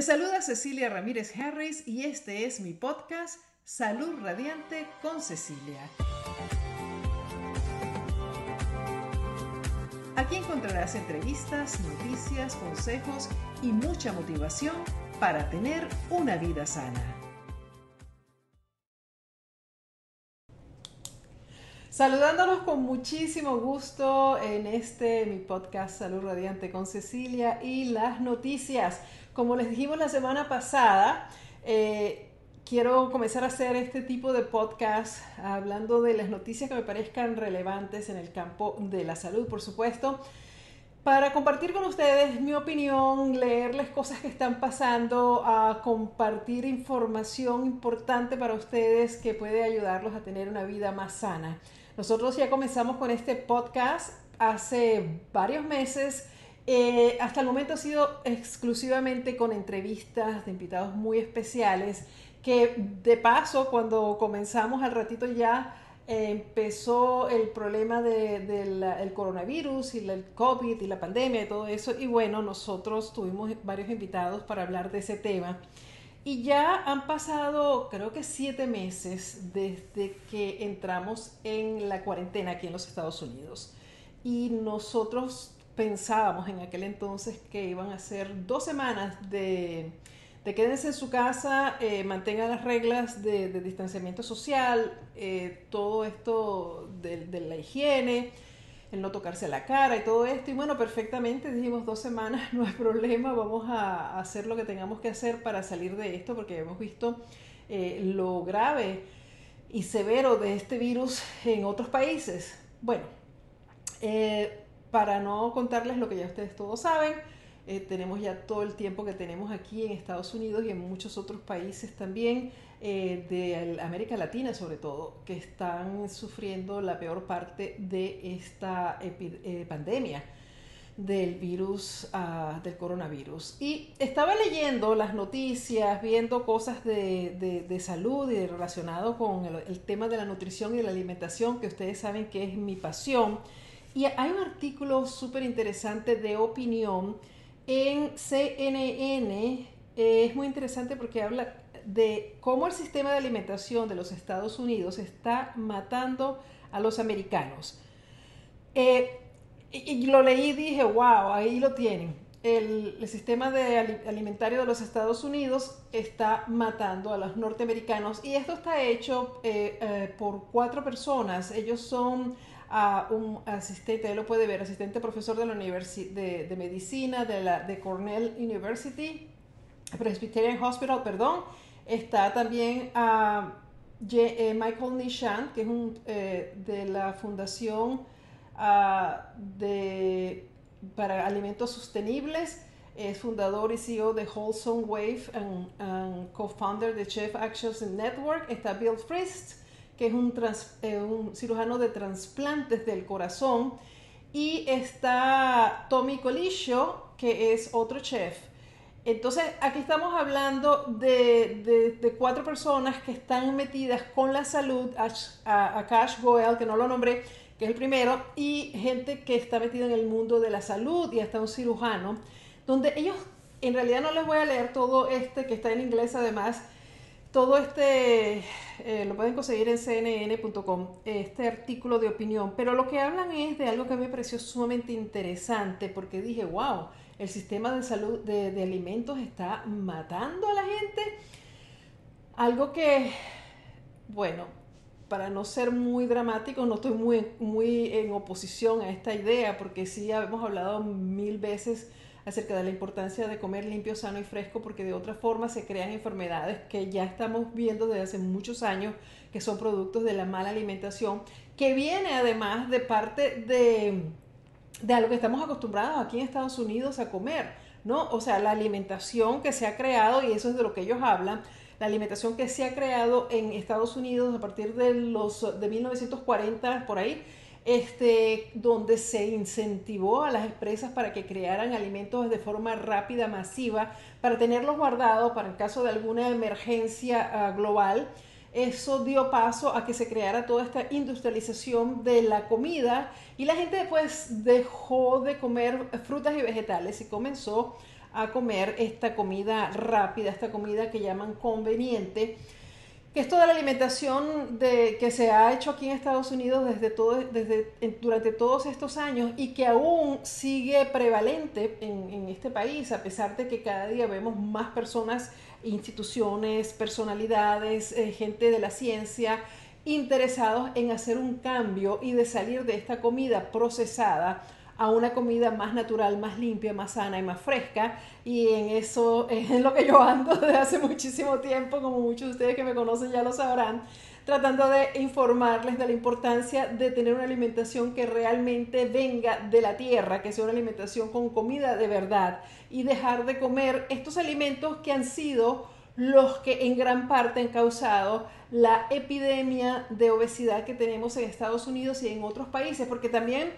Te saluda Cecilia Ramírez Harris y este es mi podcast Salud Radiante con Cecilia. Aquí encontrarás entrevistas, noticias, consejos y mucha motivación para tener una vida sana. Saludándolos con muchísimo gusto en este mi podcast Salud Radiante con Cecilia y las noticias. Como les dijimos la semana pasada, eh, quiero comenzar a hacer este tipo de podcast hablando de las noticias que me parezcan relevantes en el campo de la salud, por supuesto, para compartir con ustedes mi opinión, leerles cosas que están pasando, a compartir información importante para ustedes que puede ayudarlos a tener una vida más sana. Nosotros ya comenzamos con este podcast hace varios meses eh, hasta el momento ha sido exclusivamente con entrevistas de invitados muy especiales, que de paso cuando comenzamos al ratito ya eh, empezó el problema del coronavirus y el COVID y la pandemia y todo eso. Y bueno, nosotros tuvimos varios invitados para hablar de ese tema. Y ya han pasado, creo que siete meses desde que entramos en la cuarentena aquí en los Estados Unidos. Y nosotros pensábamos en aquel entonces que iban a ser dos semanas de, de quédense en su casa, eh, mantengan las reglas de, distanciamiento social, eh, todo esto de, la higiene, el no tocarse la cara y todo esto. Y bueno, perfectamente dijimos dos semanas, no hay problema, vamos a, hacer lo que tengamos que hacer para salir de esto, porque hemos visto eh, lo grave y severo de este virus en otros países. Bueno, eh, para no contarles lo que ya ustedes todos saben, eh, tenemos ya todo el tiempo que tenemos aquí en Estados Unidos y en muchos otros países también eh, de América Latina sobre todo, que están sufriendo la peor parte de esta eh, pandemia del virus, uh, del coronavirus. Y estaba leyendo las noticias, viendo cosas de, de, salud y relacionado con el, el, tema de la nutrición y la alimentación, que ustedes saben que es mi pasión. Y hay un artículo súper interesante de opinión en CNN. Eh, es muy interesante porque habla de cómo el sistema de alimentación de los Estados Unidos está matando a los americanos. Eh, y, lo leí y dije, wow, ahí lo tienen. El, sistema de alimentario de los Estados Unidos está matando a los norteamericanos y esto está hecho eh, por cuatro personas. Ellos son a un asistente, lo puede ver, asistente profesor de la universidad de, de, medicina de, la, de Cornell University, Presbyterian Hospital, perdón. Está también a eh, Michael Nishan, que es un, eh, de la Fundación uh, de, para Alimentos Sostenibles. Es fundador y CEO de Wholesome Wave y co-founder de Chef Actions Network. Está Bill Frist, que es un, eh, un cirujano de trasplantes del corazón, y está Tommy Coliscio, que es otro chef. Entonces, aquí estamos hablando de, de, cuatro personas que están metidas con la salud, a, Cash Goel, que no lo nombré, que es el primero, y gente que está metida en el mundo de la salud y hasta un cirujano, donde ellos, en realidad no les voy a leer todo este que está en inglés además, todo este, eh, lo pueden conseguir en cnn.com, este artículo de opinión, pero lo que hablan es de algo que me pareció sumamente interesante porque dije, wow, el sistema de salud de, alimentos está matando a la gente. Algo que, bueno, para no ser muy dramático, no estoy muy, muy en oposición a esta idea porque sí hemos hablado mil veces acerca de la importancia de comer limpio, sano y fresco, porque de otra forma se crean enfermedades que ya estamos viendo desde hace muchos años, que son productos de la mala alimentación, que viene además de parte de, de a que estamos acostumbrados aquí en Estados Unidos a comer, ¿no? O sea, la alimentación que se ha creado, y eso es de lo que ellos hablan, la alimentación que se ha creado en Estados Unidos a partir de los de 1940 por ahí este, donde se incentivó a las empresas para que crearan alimentos de forma rápida, masiva, para tenerlos guardados para el caso de alguna emergencia ah, global. Eso dio paso a que se creara toda esta industrialización de la comida y la gente pues dejó de comer frutas y vegetales y comenzó a comer esta comida rápida, esta comida que llaman conveniente que es toda la alimentación de, que se ha hecho aquí en Estados Unidos desde todo, desde, durante todos estos años y que aún sigue prevalente en, este país, a pesar de que cada día vemos más personas, instituciones, personalidades, eh, gente de la ciencia interesados en hacer un cambio y de salir de esta comida procesada a una comida más natural, más limpia, más sana y más fresca. Y en eso es en lo que yo ando desde hace muchísimo tiempo, como muchos de ustedes que me conocen ya lo sabrán, tratando de informarles de la importancia de tener una alimentación que realmente venga de la tierra, que sea una alimentación con comida de verdad y dejar de comer estos alimentos que han sido los que en gran parte han causado la epidemia de obesidad que tenemos en Estados Unidos y en otros países, porque también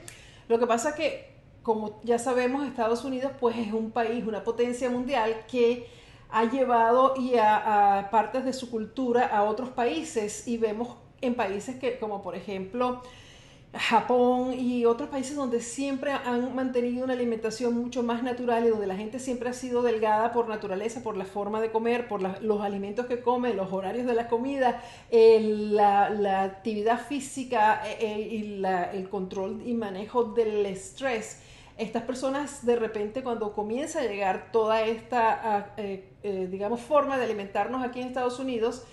lo que pasa es que, como ya sabemos, Estados Unidos pues es un país, una potencia mundial que ha llevado y a, partes de su cultura a otros países y vemos en países que, como por ejemplo, Japón y otros países donde siempre han mantenido una alimentación mucho más natural y donde la gente siempre ha sido delgada por naturaleza, por la forma de comer, por los alimentos que come, los horarios de la comida, la, actividad física eh, eh, y el control y manejo del estrés. Estas personas de repente cuando comienza a llegar toda esta, ah, eh, digamos, forma de alimentarnos aquí en Estados Unidos,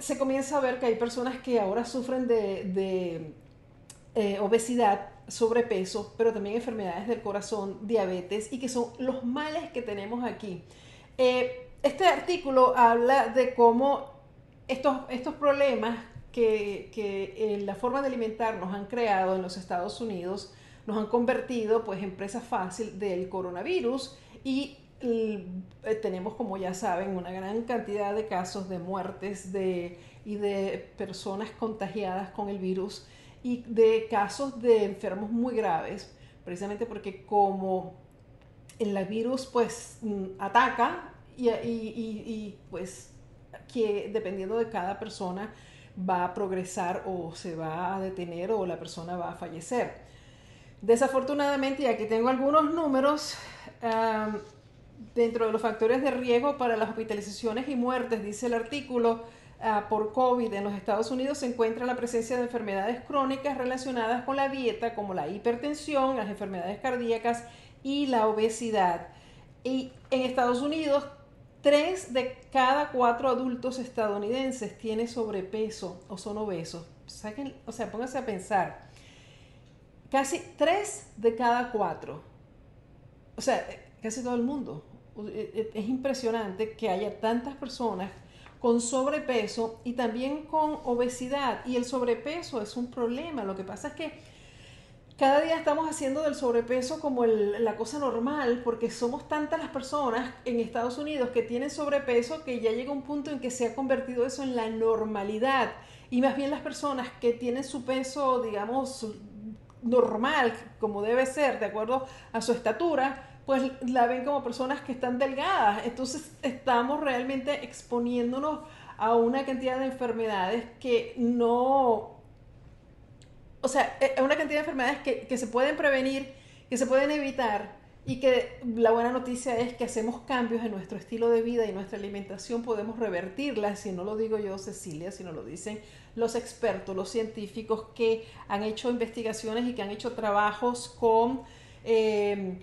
se comienza a ver que hay personas que ahora sufren de, eh, obesidad, sobrepeso, pero también enfermedades del corazón, diabetes, y que son los males que tenemos aquí. Eh, este artículo habla de cómo estos, estos problemas que, que la forma de alimentarnos han creado en los Estados Unidos nos han convertido pues en presa fácil del coronavirus y eh, tenemos, como ya saben, una gran cantidad de casos de muertes de, y de personas contagiadas con el virus y de casos de enfermos muy graves, precisamente porque como el virus pues mm, ataca y, y, pues que dependiendo de cada persona va a progresar o se va a detener o la persona va a fallecer. Desafortunadamente, y aquí tengo algunos números, dentro de los factores de riesgo para las hospitalizaciones y muertes, dice el artículo, ah, por COVID en los Estados Unidos se encuentra la presencia de enfermedades crónicas relacionadas con la dieta, como la hipertensión, las enfermedades cardíacas y la obesidad. Y en Estados Unidos, tres de cada cuatro adultos estadounidenses tienen sobrepeso o son obesos. o sea, pónganse a pensar. Casi tres de cada cuatro. O sea, casi todo el mundo. E, e, es impresionante que haya tantas personas con sobrepeso y también con obesidad. Y el sobrepeso es un problema. Lo que pasa es que cada día estamos haciendo del sobrepeso como la cosa normal, porque somos tantas las personas en Estados Unidos que tienen sobrepeso que ya llega un punto en que se ha convertido eso en la normalidad. Y más bien las personas que tienen su peso, digamos, normal, como debe ser, de acuerdo a su estatura, pues la ven como personas que están delgadas. Entonces estamos realmente exponiéndonos a una cantidad de enfermedades que no, o sea, a una cantidad de enfermedades que, que se pueden prevenir, que se pueden evitar y que la buena noticia es que hacemos cambios en nuestro estilo de vida y nuestra alimentación, podemos revertirlas, si no lo digo yo Cecilia, si no lo dicen los expertos, los científicos que han hecho investigaciones y que han hecho trabajos con... Eh,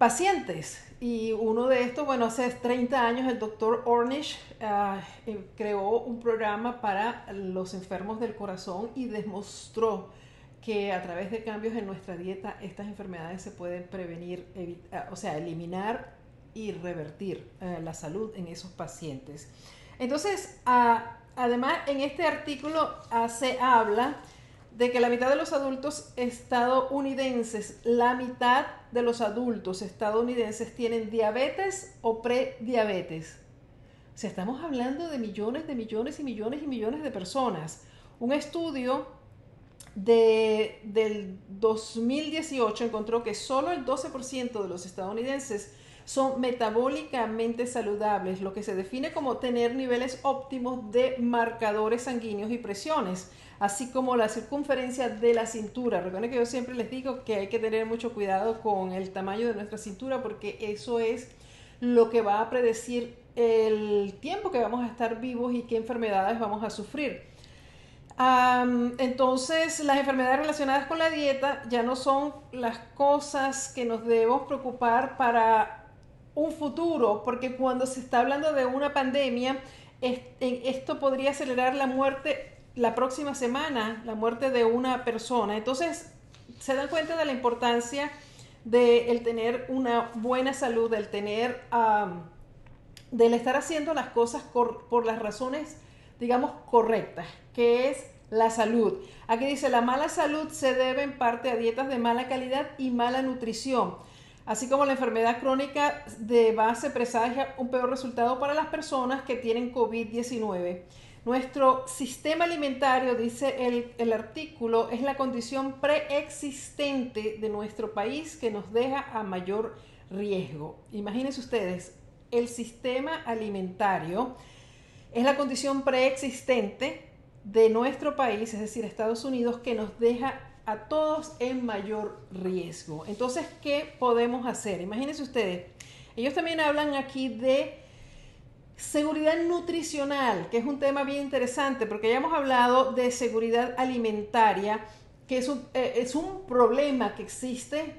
pacientes. Y uno de estos, bueno, hace 30 años el doctor Ornish ah, eh, creó un programa para los enfermos del corazón y demostró que a través de cambios en nuestra dieta estas enfermedades se pueden prevenir, ah, o sea, eliminar y revertir eh, la salud en esos pacientes. Entonces, ah, además, en este artículo se habla de que la mitad de los adultos estadounidenses, la mitad de los adultos estadounidenses tienen diabetes o prediabetes. O estamos hablando de millones de millones y millones y millones de personas. Un estudio de, del 2018 encontró que solo el 12% de los estadounidenses son metabólicamente saludables, lo que se define como tener niveles óptimos de marcadores sanguíneos y presiones así como la circunferencia de la cintura. Recuerden que yo siempre les digo que hay que tener mucho cuidado con el tamaño de nuestra cintura porque eso es lo que va a predecir el tiempo que vamos a estar vivos y qué enfermedades vamos a sufrir. entonces, las enfermedades relacionadas con la dieta ya no son las cosas que nos debemos preocupar para un futuro, porque cuando se está hablando de una pandemia, esto podría acelerar la muerte la próxima semana, la muerte de una persona. Entonces, se dan cuenta de la importancia de tener una buena salud, del tener, del estar haciendo las cosas por las razones, digamos, correctas, que es la salud. Aquí dice, la mala salud se debe en parte a dietas de mala calidad y mala nutrición, así como la enfermedad crónica de base presagia un peor resultado para las personas que tienen COVID-19. Nuestro sistema alimentario, dice el, el, artículo, es la condición preexistente de nuestro país que nos deja a mayor riesgo. Imagínense ustedes, el sistema alimentario es la condición preexistente de nuestro país, es decir, Estados Unidos, que nos deja a todos en mayor riesgo. Entonces, ¿qué podemos hacer? Imagínense ustedes, ellos también hablan aquí de Seguridad nutricional, que es un tema bien interesante, porque ya hemos hablado de seguridad alimentaria, que es un, eh, es un problema que existe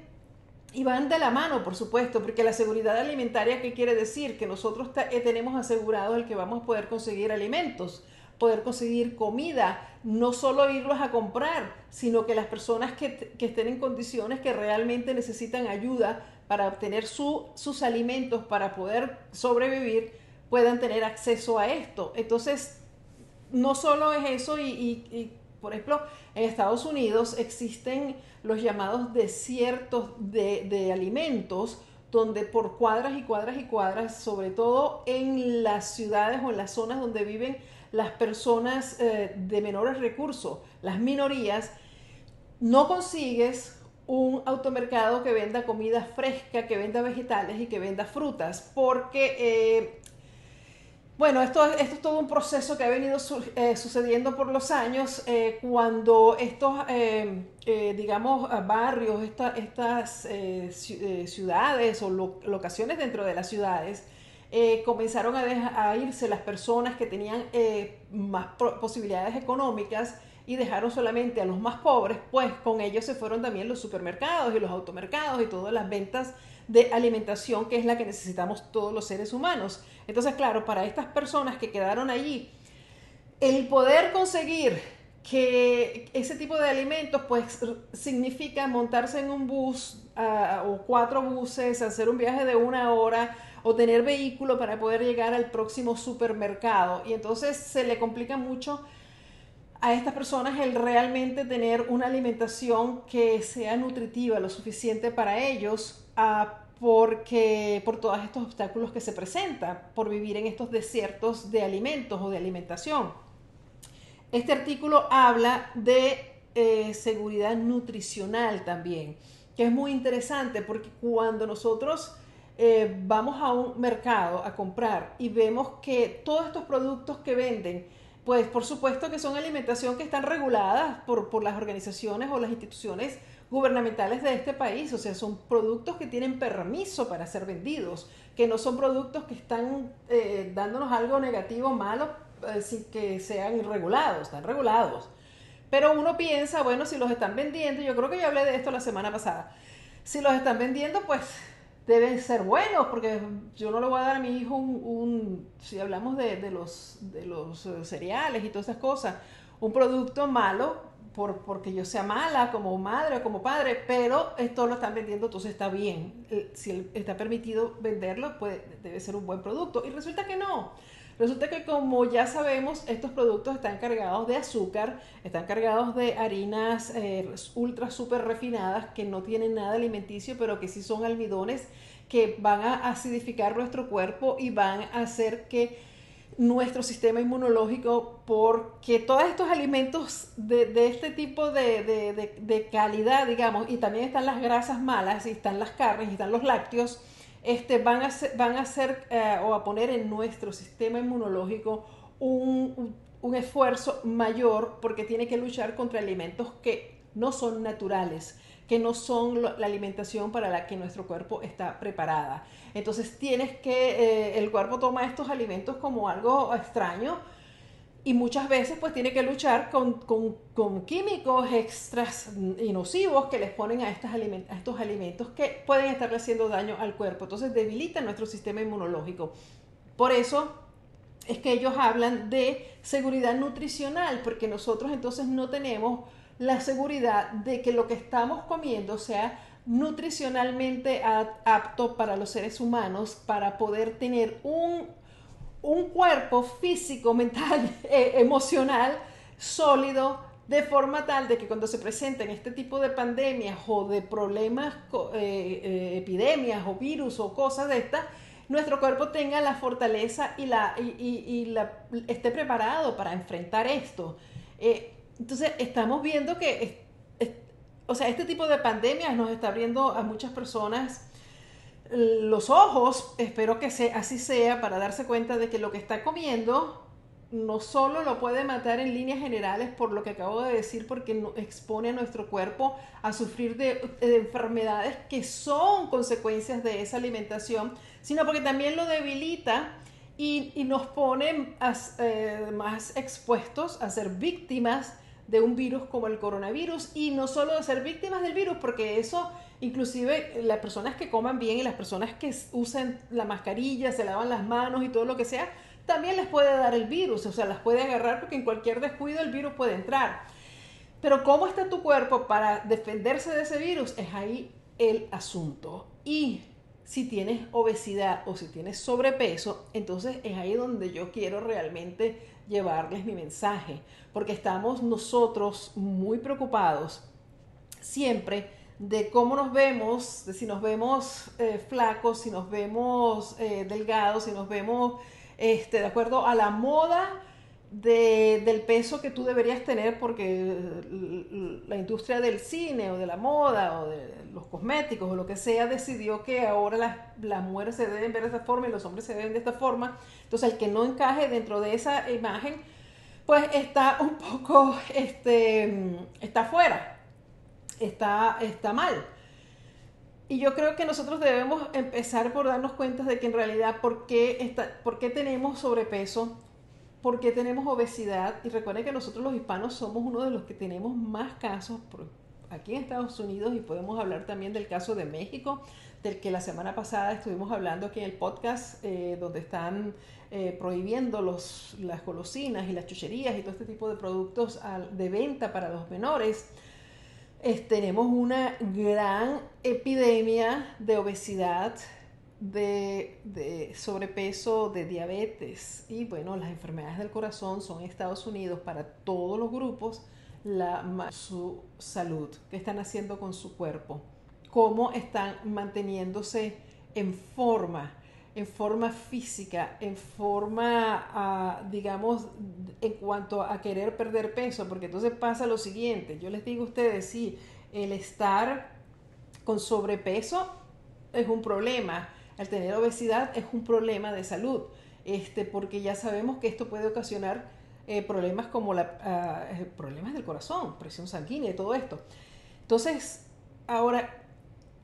y van de la mano, por supuesto, porque la seguridad alimentaria, ¿qué quiere decir? Que nosotros eh, tenemos asegurado el que vamos a poder conseguir alimentos, poder conseguir comida, no solo irlos a comprar, sino que las personas que, estén en condiciones que realmente necesitan ayuda para obtener su, sus alimentos, para poder sobrevivir, puedan tener acceso a esto. Entonces, no solo es eso y, por ejemplo, en Estados Unidos existen los llamados desiertos de, alimentos, donde por cuadras y cuadras y cuadras, sobre todo en las ciudades o en las zonas donde viven las personas eh, de menores recursos, las minorías, no consigues un automercado que venda comida fresca, que venda vegetales y que venda frutas, porque eh, bueno, esto, es todo un proceso que ha venido eh, sucediendo por los años eh, cuando estos, eh, digamos, barrios, estas ciudades o locaciones dentro de las ciudades comenzaron a, a, irse las personas que tenían más posibilidades económicas y dejaron solamente a los más pobres, pues con ellos se fueron también los supermercados y los automercados y todas las ventas de alimentación que es la que necesitamos todos los seres humanos. Entonces, claro, para estas personas que quedaron allí, el poder conseguir que ese tipo de alimentos pues significa montarse en un bus ah, o cuatro buses, hacer un viaje de una hora o tener vehículo para poder llegar al próximo supermercado. Y entonces se le complica mucho a estas personas el realmente tener una alimentación que sea nutritiva, lo suficiente para ellos, porque por todos estos obstáculos que se presentan, por vivir en estos desiertos de alimentos o de alimentación. Este artículo habla de eh, seguridad nutricional también, que es muy interesante porque cuando nosotros eh, vamos a un mercado a comprar y vemos que todos estos productos que venden, pues por supuesto que son alimentación que están reguladas por, las organizaciones o las instituciones gubernamentales de este país, o sea, son productos que tienen permiso para ser vendidos, que no son productos que están eh, dándonos algo negativo, malo, eh, sin que sean regulados, están regulados. Pero uno piensa, bueno, si los están vendiendo, yo creo que yo hablé de esto la semana pasada, si los están vendiendo, pues deben ser buenos, porque yo no le voy a dar a mi hijo un, si hablamos de, los, de los eh, cereales y todas esas cosas, un producto malo por, porque yo sea mala como madre o como padre, pero esto lo están vendiendo, entonces está bien. Si está permitido venderlo, pues debe ser un buen producto. Y resulta que no. Resulta que como ya sabemos, estos productos están cargados de azúcar, están cargados de harinas eh, ultra super refinadas que no tienen nada alimenticio, pero que sí son almidones que van a acidificar nuestro cuerpo y van a hacer que nuestro sistema inmunológico, porque todos estos alimentos de, este tipo de, calidad, digamos, y también están las grasas malas, y están las carnes, y están los lácteos, este, van, a van a hacer eh, o a poner en nuestro sistema inmunológico un, un esfuerzo mayor porque tiene que luchar contra alimentos que no son naturales, que no son la alimentación para la que nuestro cuerpo está preparada. Entonces tienes que, eh, el cuerpo toma estos alimentos como algo extraño y muchas veces pues tiene que luchar con, químicos extras y nocivos que les ponen a, estas a estos alimentos que pueden estarle haciendo daño al cuerpo. Entonces debilitan nuestro sistema inmunológico. Por eso es que ellos hablan de seguridad nutricional, porque nosotros entonces no tenemos la seguridad de que lo que estamos comiendo sea nutricionalmente apto para los seres humanos para poder tener un, un cuerpo físico, mental, e, emocional sólido, de forma tal de que cuando se presenten este tipo de pandemias o de problemas, eh, eh, epidemias o virus o cosas de estas, nuestro cuerpo tenga la fortaleza y, la, y, la, esté preparado para enfrentar esto. Eh, entonces, estamos viendo que, o sea, este tipo de pandemias nos está abriendo a muchas personas los ojos, espero que así sea, para darse cuenta de que lo que está comiendo no solo lo puede matar en líneas generales por lo que acabo de decir, porque expone a nuestro cuerpo a sufrir de, enfermedades que son consecuencias de esa alimentación, sino porque también lo debilita y, nos pone eh, más expuestos a ser víctimas de un virus como el coronavirus y no solo de ser víctimas del virus, porque eso inclusive las personas que coman bien y las personas que usen la mascarilla, se lavan las manos y todo lo que sea, también les puede dar el virus, o sea, las puede agarrar porque en cualquier descuido el virus puede entrar. Pero cómo está tu cuerpo para defenderse de ese virus es ahí el asunto. Y si tienes obesidad o si tienes sobrepeso, entonces es ahí donde yo quiero realmente llevarles mi mensaje, porque estamos nosotros muy preocupados siempre de cómo nos vemos, de si nos vemos eh, flacos, si nos vemos eh, delgados, si nos vemos este, de acuerdo a la moda del peso que tú deberías tener porque la industria del cine o de la moda o de los cosméticos o lo que sea decidió que ahora las, las mujeres se deben ver de esta forma y los hombres se ven de esta forma. Entonces el que no encaje dentro de esa imagen pues está un poco, este, está fuera, está, está mal. Y yo creo que nosotros debemos empezar por darnos cuenta de que en realidad por qué, está, por qué tenemos sobrepeso, por qué tenemos obesidad. Y recuerden que nosotros los hispanos somos uno de los que tenemos más casos aquí en Estados Unidos y podemos hablar también del caso de México, del que la semana pasada estuvimos hablando aquí en el podcast, eh, donde están eh, prohibiendo los, las golosinas y las chucherías y todo este tipo de productos de venta para los menores tenemos una gran epidemia de obesidad, de, sobrepeso, de diabetes. Y bueno, las enfermedades del corazón son en Estados Unidos para todos los grupos la, su salud, qué están haciendo con su cuerpo, cómo están manteniéndose en forma en forma física, en forma, ah, digamos, en cuanto a querer perder peso, porque entonces pasa lo siguiente, yo les digo a ustedes, sí, el estar con sobrepeso es un problema, el tener obesidad es un problema de salud, este, porque ya sabemos que esto puede ocasionar eh, problemas como la, ah, eh, problemas del corazón, presión sanguínea y todo esto. Entonces, ahora,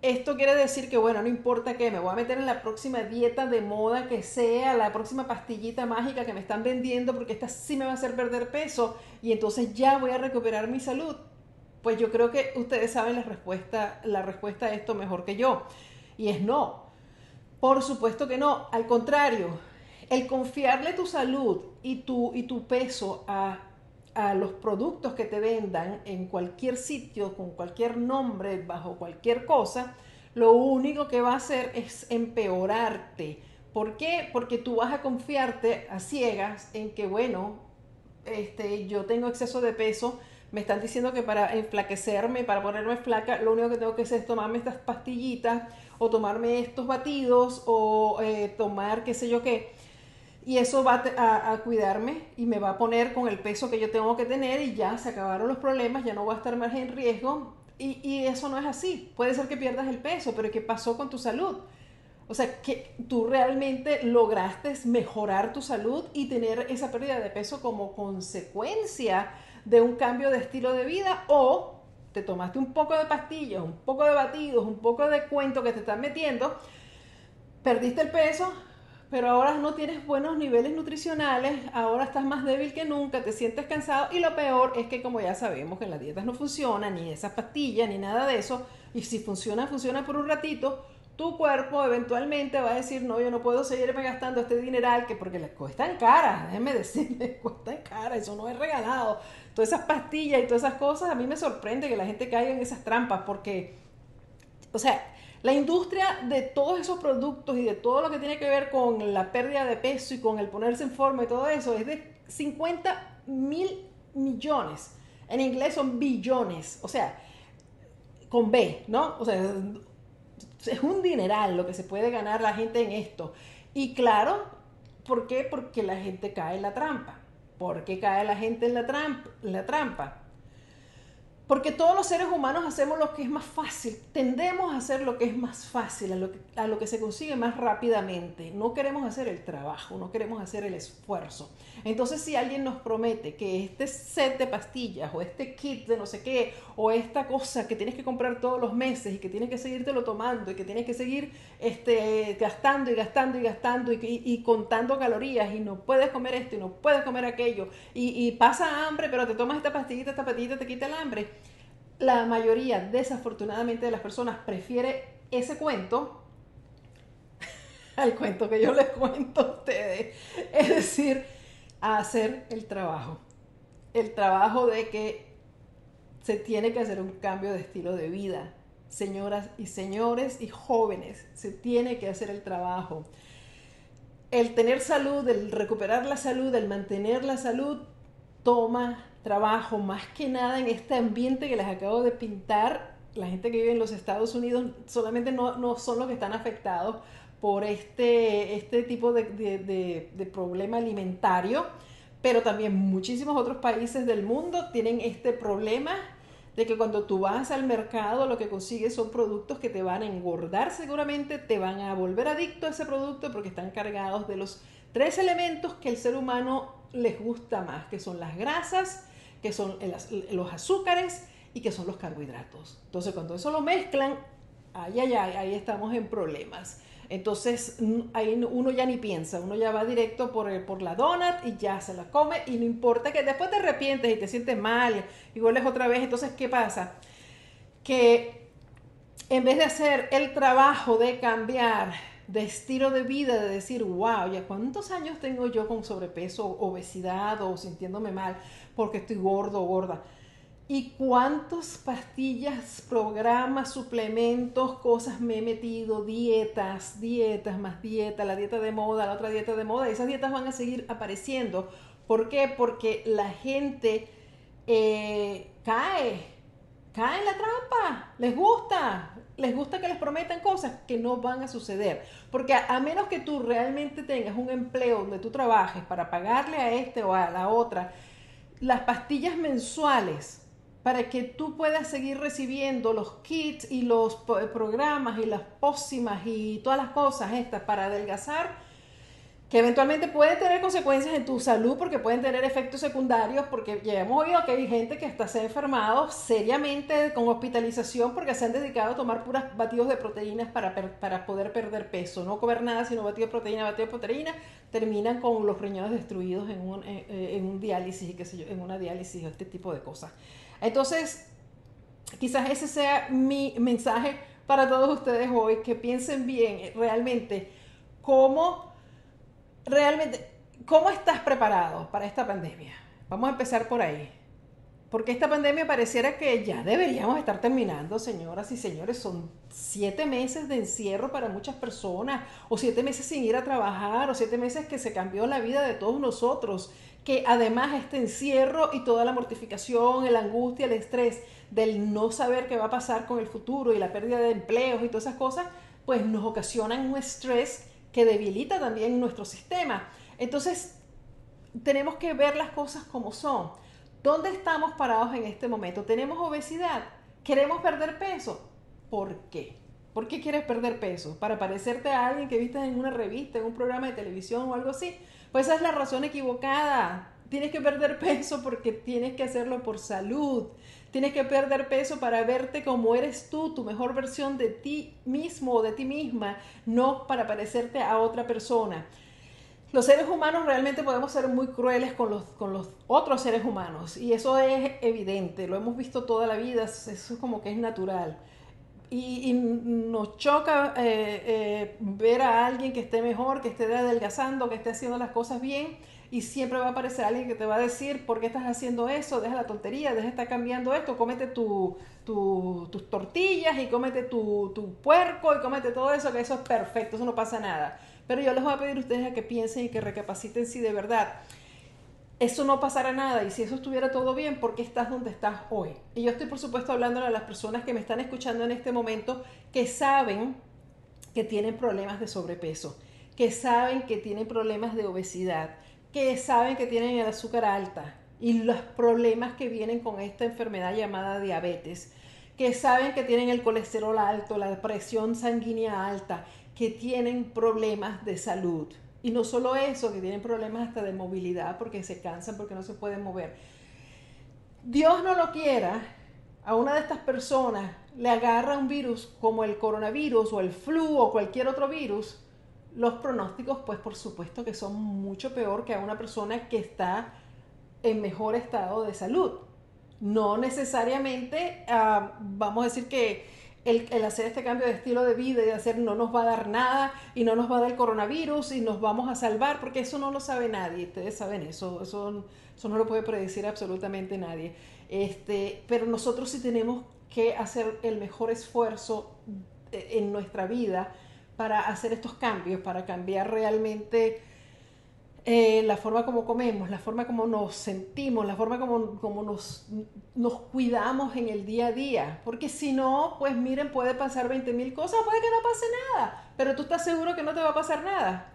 esto quiere decir que, bueno, no importa qué, me voy a meter en la próxima dieta de moda que sea, la próxima pastillita mágica que me están vendiendo, porque esta sí me va a hacer perder peso y entonces ya voy a recuperar mi salud. Pues yo creo que ustedes saben la respuesta, la respuesta a esto mejor que yo. Y es no. Por supuesto que no. Al contrario, el confiarle tu salud y tu, y tu peso a a los productos que te vendan en cualquier sitio, con cualquier nombre, bajo cualquier cosa, lo único que va a hacer es empeorarte. ¿Por qué? Porque tú vas a confiarte a ciegas en que, bueno, este, yo tengo exceso de peso, me están diciendo que para enflaquecerme, para ponerme flaca, lo único que tengo que hacer es tomarme estas pastillitas o tomarme estos batidos o eh, tomar qué sé yo qué y eso va a, cuidarme y me va a poner con el peso que yo tengo que tener y ya se acabaron los problemas, ya no voy a estar más en riesgo y, y eso no es así. Puede ser que pierdas el peso, pero ¿qué pasó con tu salud? O sea, que tú realmente lograste mejorar tu salud y tener esa pérdida de peso como consecuencia de un cambio de estilo de vida o te tomaste un poco de pastillas, un poco de batidos, un poco de cuento que te están metiendo, perdiste el peso, pero ahora no tienes buenos niveles nutricionales, ahora estás más débil que nunca, te sientes cansado y lo peor es que como ya sabemos que las dietas no funcionan, ni esas pastillas, ni nada de eso, y si funciona, funciona por un ratito, tu cuerpo eventualmente va a decir, no, yo no puedo seguirme gastando este dineral, que porque les cuesta en cara, déjenme decirles, cuesta en cara, eso no es regalado. Todas esas pastillas y todas esas cosas, a mí me sorprende que la gente caiga en esas trampas, porque, o sea, la industria de todos esos productos y de todo lo que tiene que ver con la pérdida de peso y con el ponerse en forma y todo eso es de 50 mil millones. En inglés son billones, o sea, con B, ¿no? O sea, es un dineral lo que se puede ganar la gente en esto. Y claro, ¿por qué? Porque la gente cae en la trampa. ¿Por qué cae la gente en la trampa? la trampa? Porque todos los seres humanos hacemos lo que es más fácil, tendemos a hacer lo que es más fácil, a lo que, se consigue más rápidamente. No queremos hacer el trabajo, no queremos hacer el esfuerzo. Entonces si alguien nos promete que este set de pastillas o este kit de no sé qué o esta cosa que tienes que comprar todos los meses y que tienes que seguírtelo tomando y que tienes que seguir este, gastando y gastando y gastando y, contando calorías y no puedes comer esto y no puedes comer aquello y, y pasa hambre pero te tomas esta pastillita, esta pastillita te quita el hambre la mayoría, desafortunadamente, de las personas prefiere ese cuento al cuento que yo les cuento a ustedes. Es decir, hacer el trabajo. El trabajo de que se tiene que hacer un cambio de estilo de vida. Señoras y señores y jóvenes, se tiene que hacer el trabajo. El tener salud, el recuperar la salud, el mantener la salud, toma trabajo, más que nada en este ambiente que les acabo de pintar. La gente que vive en los Estados Unidos solamente no, no son los que están afectados por este, este tipo de, de, de, problema alimentario, pero también muchísimos otros países del mundo tienen este problema de que cuando tú vas al mercado lo que consigues son productos que te van a engordar seguramente, te van a volver adicto a ese producto porque están cargados de los tres elementos que el ser humano les gusta más, que son las grasas, que son los azúcares y que son los carbohidratos. Entonces, cuando eso lo mezclan, ay, ay, ay, ahí estamos en problemas. Entonces, ahí uno ya ni piensa, uno ya va directo por, por la donut y ya se la come y no importa que después te arrepientes y te sientes mal y vuelves otra vez. Entonces, ¿qué pasa? Que en vez de hacer el trabajo de cambiar de estilo de vida, de decir, wow, ya cuántos años tengo yo con sobrepeso, obesidad o sintiéndome mal porque estoy gordo o gorda. Y cuántas pastillas, programas, suplementos, cosas me he metido, dietas, dietas, más dieta, la dieta de moda, la otra dieta de moda, esas dietas van a seguir apareciendo. ¿Por qué? Porque la gente eh, cae, cae en la trampa, les gusta, les gusta que les prometan cosas que no van a suceder. Porque a, menos que tú realmente tengas un empleo donde tú trabajes para pagarle a este o a la otra las pastillas mensuales para que tú puedas seguir recibiendo los kits y los programas y las pócimas y todas las cosas estas para adelgazar que eventualmente pueden tener consecuencias en tu salud porque pueden tener efectos secundarios, porque ya hemos oído que hay gente que hasta se ha enfermado seriamente con hospitalización porque se han dedicado a tomar puras batidos de proteínas para, para poder perder peso, no comer nada sino batidos de proteína, batidos de proteína, terminan con los riñones destruidos en un, en, un diálisis, qué sé yo, en una diálisis o este tipo de cosas. Entonces, quizás ese sea mi mensaje para todos ustedes hoy, que piensen bien realmente cómo realmente, ¿cómo estás preparado para esta pandemia? Vamos a empezar por ahí. Porque esta pandemia pareciera que ya deberíamos estar terminando, señoras y señores. Son siete meses de encierro para muchas personas, o siete meses sin ir a trabajar, o siete meses que se cambió la vida de todos nosotros. Que además este encierro y toda la mortificación, la angustia, el estrés del no saber qué va a pasar con el futuro y la pérdida de empleos y todas esas cosas, pues nos ocasionan un estrés que debilita también nuestro sistema. Entonces, tenemos que ver las cosas como son. ¿Dónde estamos parados en este momento? ¿Tenemos obesidad? ¿Queremos perder peso? ¿Por qué? ¿Por qué quieres perder peso? ¿Para parecerte a alguien que viste en una revista, en un programa de televisión o algo así? Pues esa es la razón equivocada. Tienes que perder peso porque tienes que hacerlo por salud. Tienes que perder peso para verte como eres tú, tu mejor versión de ti mismo o de ti misma, no para parecerte a otra persona. Los seres humanos realmente podemos ser muy crueles con los, con los otros seres humanos y eso es evidente, lo hemos visto toda la vida, eso es como que es natural. Y, nos choca eh, eh, ver a alguien que esté mejor, que esté adelgazando, que esté haciendo las cosas bien y siempre va a aparecer alguien que te va a decir por qué estás haciendo eso, deja la tontería, deja de estar cambiando esto, cómete tu, tus tortillas y cómete tu, tu, puerco y cómete todo eso, que eso es perfecto, eso no pasa nada. Pero yo les voy a pedir a ustedes a que piensen y que recapaciten si de verdad eso no pasara nada y si eso estuviera todo bien, ¿por qué estás donde estás hoy? Y yo estoy por supuesto hablando a las personas que me están escuchando en este momento que saben que tienen problemas de sobrepeso, que saben que tienen problemas de obesidad, que saben que tienen el azúcar alta y los problemas que vienen con esta enfermedad llamada diabetes, que saben que tienen el colesterol alto, la presión sanguínea alta, que tienen problemas de salud. Y no solo eso, que tienen problemas hasta de movilidad porque se cansan, porque no se pueden mover. Dios no lo quiera, a una de estas personas le agarra un virus como el coronavirus o el flu o cualquier otro virus los pronósticos, pues por supuesto que son mucho peor que a una persona que está en mejor estado de salud. No necesariamente ah, vamos a decir que el, hacer este cambio de estilo de vida y de hacer no nos va a dar nada y no nos va a dar el coronavirus y nos vamos a salvar, porque eso no lo sabe nadie, ustedes saben eso, eso, eso no lo puede predecir absolutamente nadie. Este, pero nosotros sí tenemos que hacer el mejor esfuerzo eh, en nuestra vida para hacer estos cambios, para cambiar realmente eh, la forma como comemos, la forma como nos sentimos, la forma como, como nos, nos cuidamos en el día a día. Porque si no, pues miren, puede pasar 20 mil cosas, puede que no pase nada, pero tú estás seguro que no te va a pasar nada.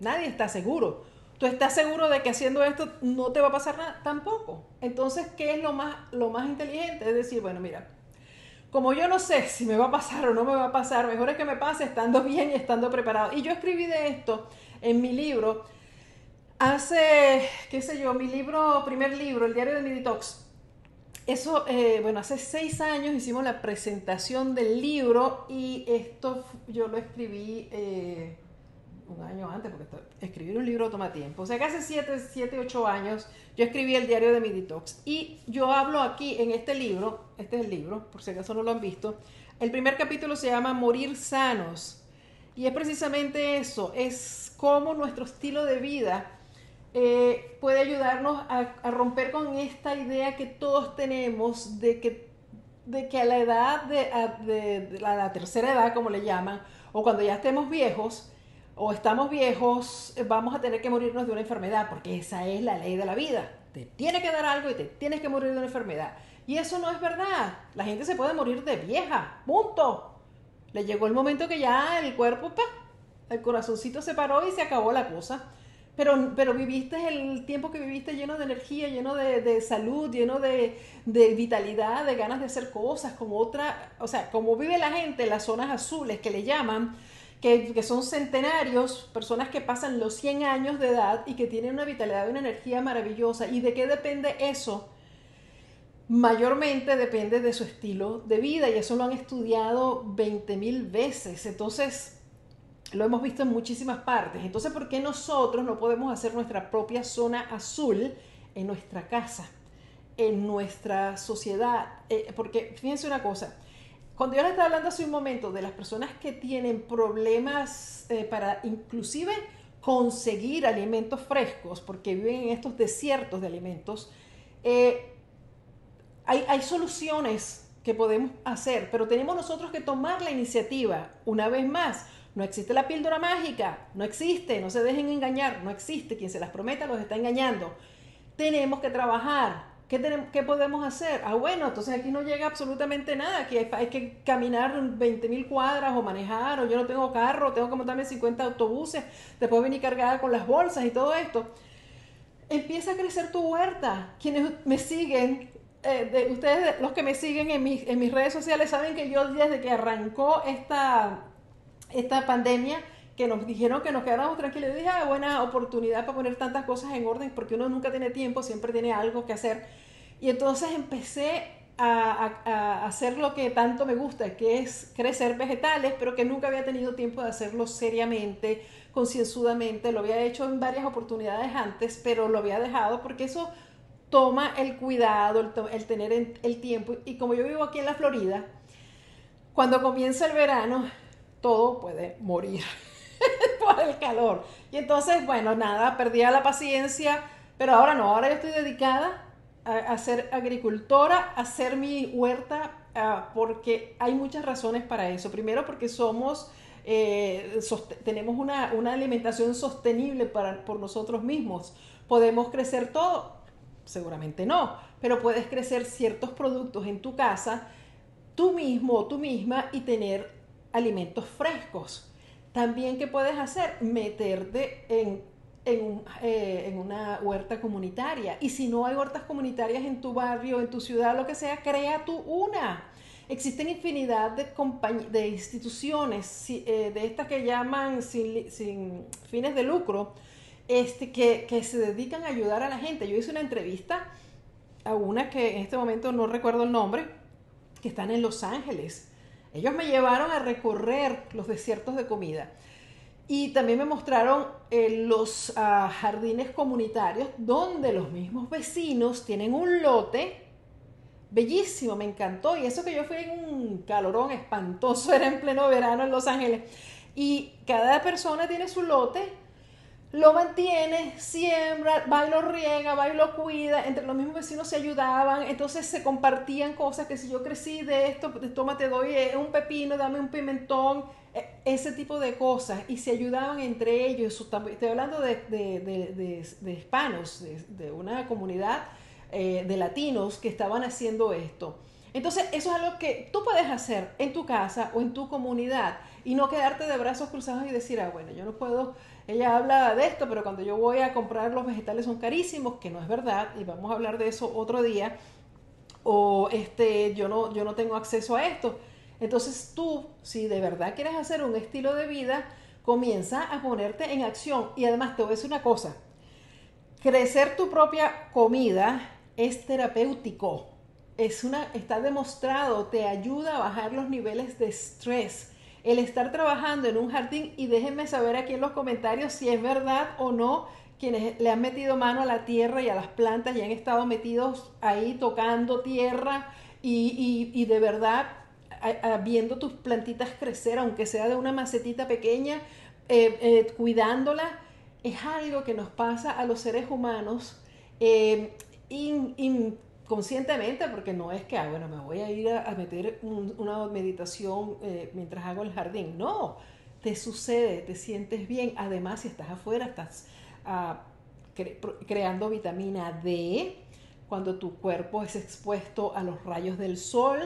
Nadie está seguro. ¿Tú estás seguro de que haciendo esto no te va a pasar nada? Tampoco. Entonces, ¿qué es lo más, lo más inteligente? Es decir, bueno, mira, como yo no sé si me va a pasar o no me va a pasar, mejor es que me pase estando bien y estando preparado. Y yo escribí de esto en mi libro hace, qué sé yo, mi libro, primer libro, el diario de mi detox. Eso, eh, bueno, hace seis años hicimos la presentación del libro y esto yo lo escribí eh, un año antes, porque escribir un libro toma tiempo. O sea que hace 7, 7, 8 años yo escribí el diario de mi detox. Y yo hablo aquí en este libro, este es el libro, por si acaso no lo han visto. El primer capítulo se llama Morir sanos. Y es precisamente eso, es cómo nuestro estilo de vida eh, puede ayudarnos a, romper con esta idea que todos tenemos de que, de que a la edad de, de la tercera edad, como le llaman, o cuando ya estemos viejos, o estamos viejos, eh, vamos a tener que morirnos de una enfermedad, porque esa es la ley de la vida. Te tiene que dar algo y te tienes que morir de una enfermedad. Y eso no es verdad. La gente se puede morir de vieja, punto. Le llegó el momento que ya el cuerpo, pa, el corazoncito se paró y se acabó la cosa. Pero, pero viviste el tiempo que viviste lleno de energía, lleno de, salud, lleno de, de, vitalidad, de ganas de hacer cosas, como otra, o sea, como vive la gente en las zonas azules que le llaman, que, son centenarios, personas que pasan los 100 años de edad y que tienen una vitalidad y una energía maravillosa. ¿Y de qué depende eso? Mayormente depende de su estilo de vida y eso lo han estudiado 20 mil veces. Entonces, lo hemos visto en muchísimas partes. Entonces, ¿por qué nosotros no podemos hacer nuestra propia zona azul en nuestra casa, en nuestra sociedad? Eh, porque fíjense una cosa, cuando yo les estaba hablando hace un momento de las personas que tienen problemas eh, para inclusive conseguir alimentos frescos, porque viven en estos desiertos de alimentos, eh, hay, hay soluciones que podemos hacer, pero tenemos nosotros que tomar la iniciativa. Una vez más, no existe la píldora mágica, no existe, no se dejen engañar, no existe. Quien se las prometa los está engañando. Tenemos que trabajar, ¿Qué, podemos hacer? Ah, bueno, entonces aquí no llega absolutamente nada, aquí hay, que caminar 20 mil cuadras o manejar, o yo no tengo carro, tengo que montarme 50 autobuses, después venir cargada con las bolsas y todo esto. Empieza a crecer tu huerta. Quienes me siguen eh, ustedes, los que me siguen en, en mis redes sociales, saben que yo desde que arrancó esta, esta pandemia, que nos dijeron que nos quedáramos tranquilos, yo dije, ah, buena oportunidad para poner tantas cosas en orden, porque uno nunca tiene tiempo, siempre tiene algo que hacer. Y entonces empecé a, hacer lo que tanto me gusta, que es crecer vegetales, pero que nunca había tenido tiempo de hacerlo seriamente, concienzudamente. Lo había hecho en varias oportunidades antes, pero lo había dejado porque eso toma el cuidado, el, tener el tiempo. Y como yo vivo aquí en la Florida, cuando comienza el verano, todo puede morir por el calor. Y entonces, bueno, nada, perdía la paciencia, pero ahora no, ahora yo estoy dedicada a, ser agricultora, a hacer mi huerta, porque hay muchas razones para eso. Primero porque somos, eh, tenemos una, alimentación sostenible para, por nosotros mismos. ¿Podemos crecer todo? Seguramente no, pero puedes crecer ciertos productos en tu casa, tú mismo o tú misma, y tener alimentos frescos. También, ¿qué puedes hacer? Meterte en eh, en, una huerta comunitaria. Y si no hay huertas comunitarias en tu barrio, en tu ciudad, lo que sea, crea tú una. Existen infinidad de, de instituciones, eh, de estas que llaman sin, fines de lucro, este, que, que se dedican a ayudar a la gente. Yo hice una entrevista a una que en este momento no recuerdo el nombre, que están en Los Ángeles. Ellos me llevaron a recorrer los desiertos de comida. Y también me mostraron eh, los ah, jardines comunitarios donde los mismos vecinos tienen un lote bellísimo, me encantó. Y eso que yo fui en un calorón espantoso, era en pleno verano en Los Ángeles. Y cada persona tiene su lote, lo mantiene, siembra, va y lo riega, va y lo cuida. Entre los mismos vecinos se ayudaban, entonces se compartían cosas que si yo crecí de esto, toma, te doy eh, un pepino, dame un pimentón e, ese tipo de cosas y se ayudaban entre ellos. Estoy hablando de, de, hispanos, de, una comunidad eh, de latinos que estaban haciendo esto. Entonces, eso es algo que tú puedes hacer en tu casa o en tu comunidad y no quedarte de brazos cruzados y decir, ah, bueno, yo no puedo, ella habla de esto, pero cuando yo voy a comprar los vegetales son carísimos, que no es verdad, y vamos a hablar de eso otro día, o este, yo no, yo no tengo acceso a esto. Entonces tú, si de verdad quieres hacer un estilo de vida, comienza a ponerte en acción. Y además te voy a decir una cosa, crecer tu propia comida es terapéutico. Es una, está demostrado, te ayuda a bajar los niveles de estrés. El estar trabajando en un jardín, y déjenme saber aquí en los comentarios si es verdad o no, quienes le han metido mano a la tierra y a las plantas y han estado metidos ahí tocando tierra y, y de verdad viendo tus plantitas crecer, aunque sea de una macetita pequeña, eh, eh, cuidándola, es algo que nos pasa a los seres humanos eh, inconscientemente, porque no es que, ah, bueno, me voy a ir a, meter una meditación mientras hago el jardín. No, te sucede, te sientes bien. Además, si estás afuera, estás ah, creando vitamina D cuando tu cuerpo es expuesto a los rayos del sol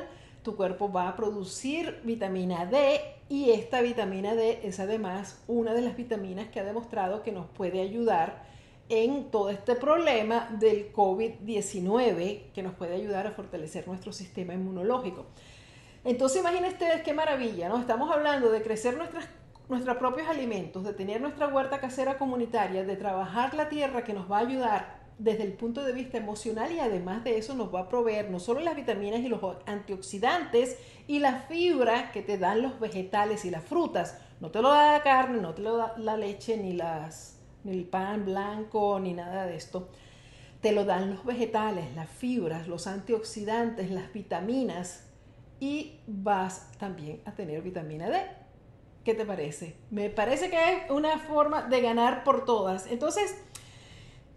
tu cuerpo va a producir vitamina D y esta vitamina D es además una de las vitaminas que ha demostrado que nos puede ayudar en todo este problema del COVID-19, que nos puede ayudar a fortalecer nuestro sistema inmunológico. Entonces imaginen ustedes qué maravilla, ¿no? Estamos hablando de crecer nuestras, nuestros propios alimentos, de tener nuestra huerta casera comunitaria, de trabajar la tierra que nos va a ayudar desde el punto de vista emocional y además de eso nos va a proveer no solo las vitaminas y los antioxidantes y la fibra que te dan los vegetales y las frutas. No te lo da la carne, no te lo da la leche, ni, las, el pan blanco, ni nada de esto. Te lo dan los vegetales, las fibras, los antioxidantes, las vitaminas y vas también a tener vitamina D. ¿Qué te parece? Me parece que es una forma de ganar por todas. Entonces,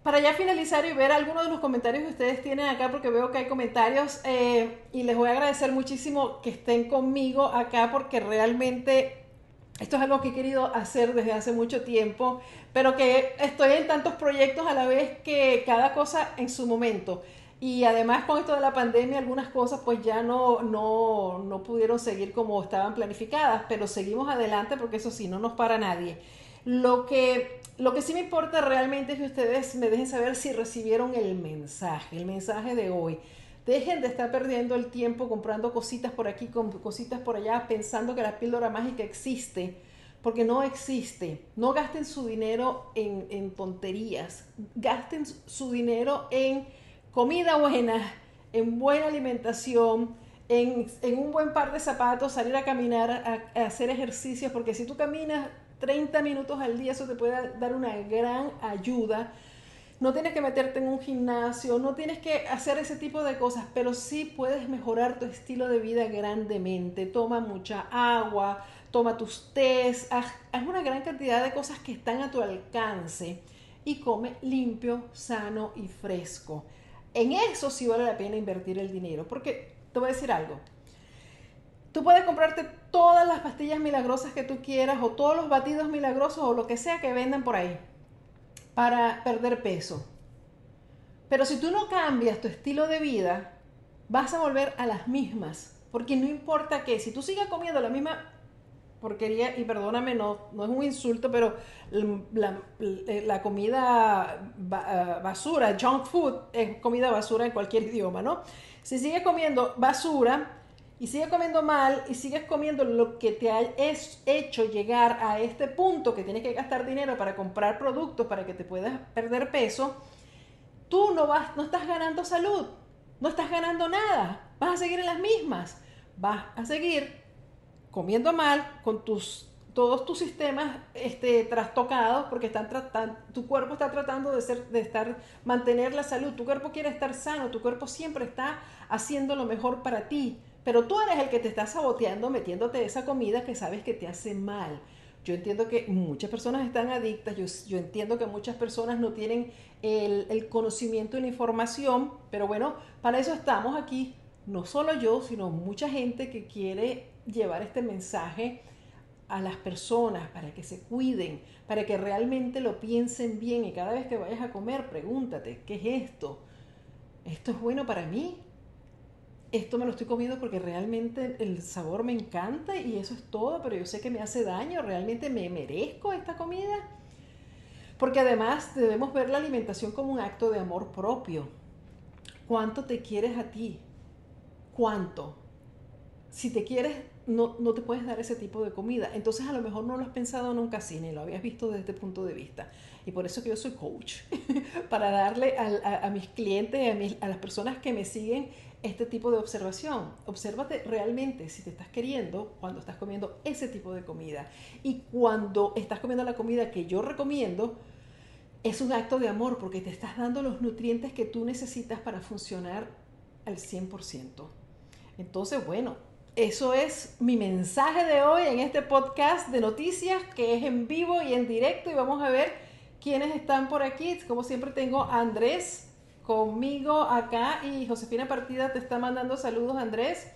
para ya finalizar y ver algunos de los comentarios que ustedes tienen acá, porque veo que hay comentarios, eh, y les voy a agradecer muchísimo que estén conmigo acá, porque realmente esto es algo que he querido hacer desde hace mucho tiempo, pero que estoy en tantos proyectos a la vez que cada cosa en su momento. Y además con esto de la pandemia, algunas cosas pues ya no, no, no pudieron seguir como estaban planificadas, pero seguimos adelante porque eso sí, no nos para nadie. Lo que, lo que sí me importa realmente es que ustedes me dejen saber si recibieron el mensaje, el mensaje de hoy. Dejen de estar perdiendo el tiempo comprando cositas por aquí, cositas por allá, pensando que la píldora mágica existe, porque no existe. No gasten su dinero en, tonterías, gasten su dinero en comida buena, en buena alimentación, en, un buen par de zapatos, salir a caminar, a, a hacer ejercicios, porque si tú caminas 30 minutos al día, eso te puede dar una gran ayuda no tienes que meterte en un gimnasio, no tienes que hacer ese tipo de cosas, pero sí puedes mejorar tu estilo de vida grandemente. Toma mucha agua, toma tus tés, haz, una gran cantidad de cosas que están a tu alcance y come limpio, sano y fresco. En eso sí vale la pena invertir el dinero, porque te voy a decir algo. Tú puedes comprarte todas las pastillas milagrosas que tú quieras o todos los batidos milagrosos o lo que sea que vendan por ahí para perder peso. Pero si tú no cambias tu estilo de vida, vas a volver a las mismas. Porque no importa qué, si tú sigues comiendo la misma porquería, y perdóname, no, no es un insulto, pero la, comida eh, basura, junk food, es comida basura en cualquier idioma, ¿no? Si sigues comiendo basura, y sigues comiendo mal y sigues comiendo lo que te ha hecho llegar a este punto que tienes que gastar dinero para comprar productos para que te puedas perder peso, tú no vas, no estás ganando salud, no estás ganando nada, vas a seguir en las mismas, vas a seguir comiendo mal con tus todos tus sistemas este, trastocados porque están tratando, tu cuerpo está tratando de, ser, de estar, mantener la salud, tu cuerpo quiere estar sano, tu cuerpo siempre está haciendo lo mejor para ti, pero tú eres el que te está saboteando metiéndote esa comida que sabes que te hace mal. Yo entiendo que muchas personas están adictas, yo, entiendo que muchas personas no tienen el, el conocimiento y la información, pero bueno, para eso estamos aquí, no solo yo, sino mucha gente que quiere llevar este mensaje a las personas para que se cuiden, para que realmente lo piensen bien y cada vez que vayas a comer, pregúntate, ¿qué es esto? ¿Esto es bueno para mí? Esto me lo estoy comiendo porque realmente el sabor me encanta y eso es todo, pero yo sé que me hace daño, realmente me merezco esta comida. Porque además debemos ver la alimentación como un acto de amor propio. ¿Cuánto te quieres a ti? ¿Cuánto? Si te quieres, no, no te puedes dar ese tipo de comida. Entonces a lo mejor no lo has pensado nunca así, ni lo habías visto desde este punto de vista. Y por eso que yo soy coach, para darle a, a, mis clientes, a, mis, a las personas que me siguen, este tipo de observación. Obsérvate realmente si te estás queriendo cuando estás comiendo ese tipo de comida. Y cuando estás comiendo la comida que yo recomiendo, es un acto de amor porque te estás dando los nutrientes que tú necesitas para funcionar al 100%. Entonces, bueno, eso es mi mensaje de hoy en este podcast de noticias que es en vivo y en directo y vamos a ver quiénes están por aquí. Como siempre tengo a Andrés conmigo acá y Josefina Partida te está mandando saludos, Andrés.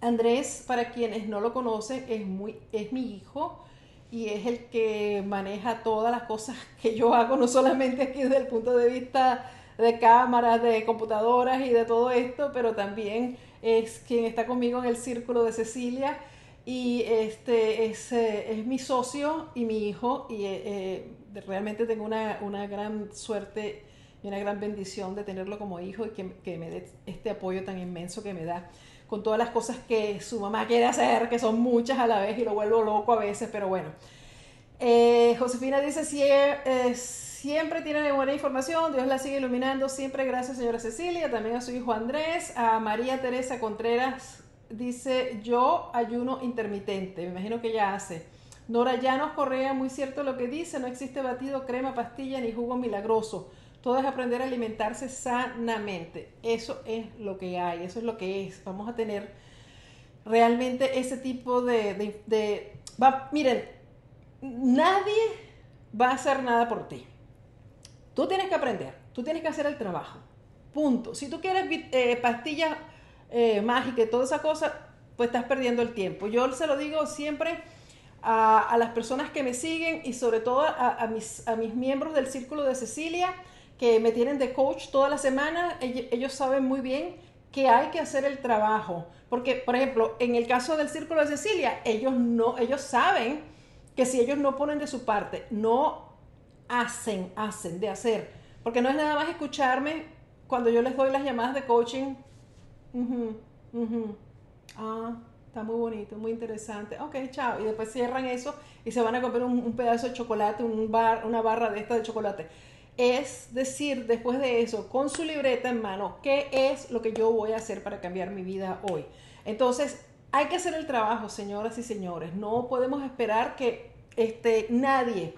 Andrés, para quienes no lo conocen, es, muy, es mi hijo y es el que maneja todas las cosas que yo hago, no solamente aquí desde el punto de vista de cámaras, de computadoras y de todo esto, pero también es quien está conmigo en el círculo de Cecilia y este es, eh, es mi socio y mi hijo y eh, eh, realmente tengo una, una gran suerte una gran bendición de tenerlo como hijo y que, me dé este apoyo tan inmenso que me da con todas las cosas que su mamá quiere hacer, que son muchas a la vez y lo vuelvo loco a veces, pero bueno. Eh, Josefina dice, eh, siempre tiene buena información, Dios la sigue iluminando, siempre gracias señora Cecilia, también a su hijo Andrés, a María Teresa Contreras, dice, yo ayuno intermitente, me imagino que ella hace. Nora Llanos Correa, muy cierto lo que dice, no existe batido, crema, pastilla ni jugo milagroso. Todo es aprender a alimentarse sanamente. Eso es lo que hay, eso es lo que es. Vamos a tener realmente ese tipo de... miren, nadie va a hacer nada por ti. Tú tienes que aprender, tú tienes que hacer el trabajo. Punto. Si tú quieres eh, pastillas eh, mágicas y toda esa cosa, pues estás perdiendo el tiempo. Yo se lo digo siempre a, las personas que me siguen y sobre todo a, mis, a mis miembros del Círculo de Cecilia que me tienen de coach toda la semana, ellos saben muy bien que hay que hacer el trabajo. Porque, por ejemplo, en el caso del Círculo de Cecilia, ellos no, ellos saben que si ellos no ponen de su parte, no hacen, hacen, de hacer. Porque no es nada más escucharme cuando yo les doy las llamadas de coaching, ujú, ujú, ah, está muy bonito, muy interesante, ok, chao, y después cierran eso y se van a comer un, un pedazo de chocolate, un bar, una barra de esta de chocolate. Es decir, después de eso, con su libreta en mano, ¿qué es lo que yo voy a hacer para cambiar mi vida hoy? Entonces, hay que hacer el trabajo, señoras y señores. No podemos esperar que este, nadie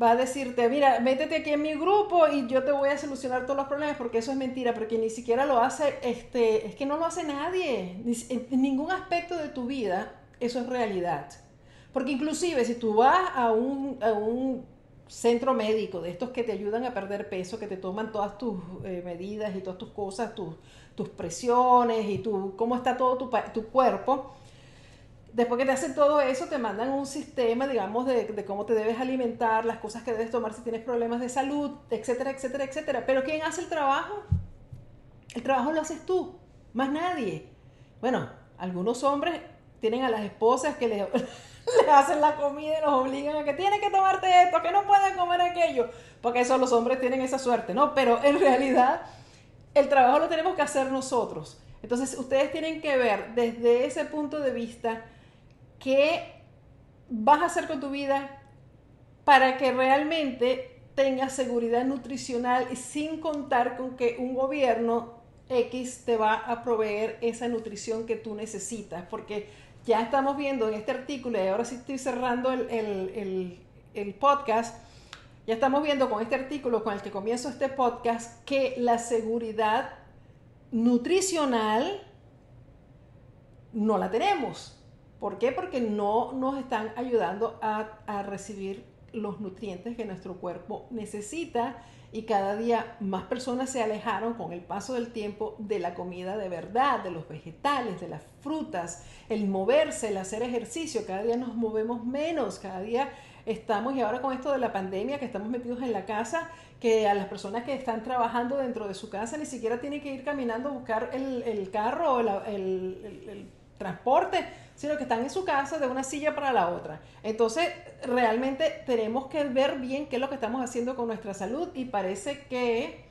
va a decirte, mira, métete aquí en mi grupo y yo te voy a solucionar todos los problemas, porque eso es mentira, porque ni siquiera lo hace, este, es que no lo hace nadie. En ningún aspecto de tu vida eso es realidad. Porque inclusive si tú vas a un, a un centro médico, de estos que te ayudan a perder peso, que te toman todas tus eh, medidas y todas tus cosas, tus, tus presiones y tu, cómo está todo tu, tu cuerpo, después que te hacen todo eso, te mandan un sistema, digamos, de, de, cómo te debes alimentar, las cosas que debes tomar si tienes problemas de salud, etcétera, etcétera, etcétera. Pero ¿quién hace el trabajo? El trabajo lo haces tú, más nadie. Bueno, algunos hombres tienen a las esposas que les, les hacen la comida y los obligan a que tienen que tomarte esto, que no pueden comer aquello, porque eso los hombres tienen esa suerte, ¿no? Pero en realidad el trabajo lo tenemos que hacer nosotros. Entonces ustedes tienen que ver desde ese punto de vista qué vas a hacer con tu vida para que realmente tengas seguridad nutricional y sin contar con que un gobierno X te va a proveer esa nutrición que tú necesitas, porque ya estamos viendo en este artículo, y ahora sí estoy cerrando el, el, el, podcast, ya estamos viendo con este artículo con el que comienzo este podcast que la seguridad nutricional no la tenemos. ¿Por qué? Porque no nos están ayudando a, a recibir los nutrientes que nuestro cuerpo necesita y cada día más personas se alejaron con el paso del tiempo de la comida de verdad, de los vegetales, de las frutas, el moverse, el hacer ejercicio. Cada día nos movemos menos, cada día estamos, y ahora con esto de la pandemia, que estamos metidos en la casa, que a las personas que están trabajando dentro de su casa ni siquiera tienen que ir caminando a buscar el, el carro o el, el, el transporte, sino que están en su casa de una silla para la otra. Entonces, realmente tenemos que ver bien qué es lo que estamos haciendo con nuestra salud y parece que,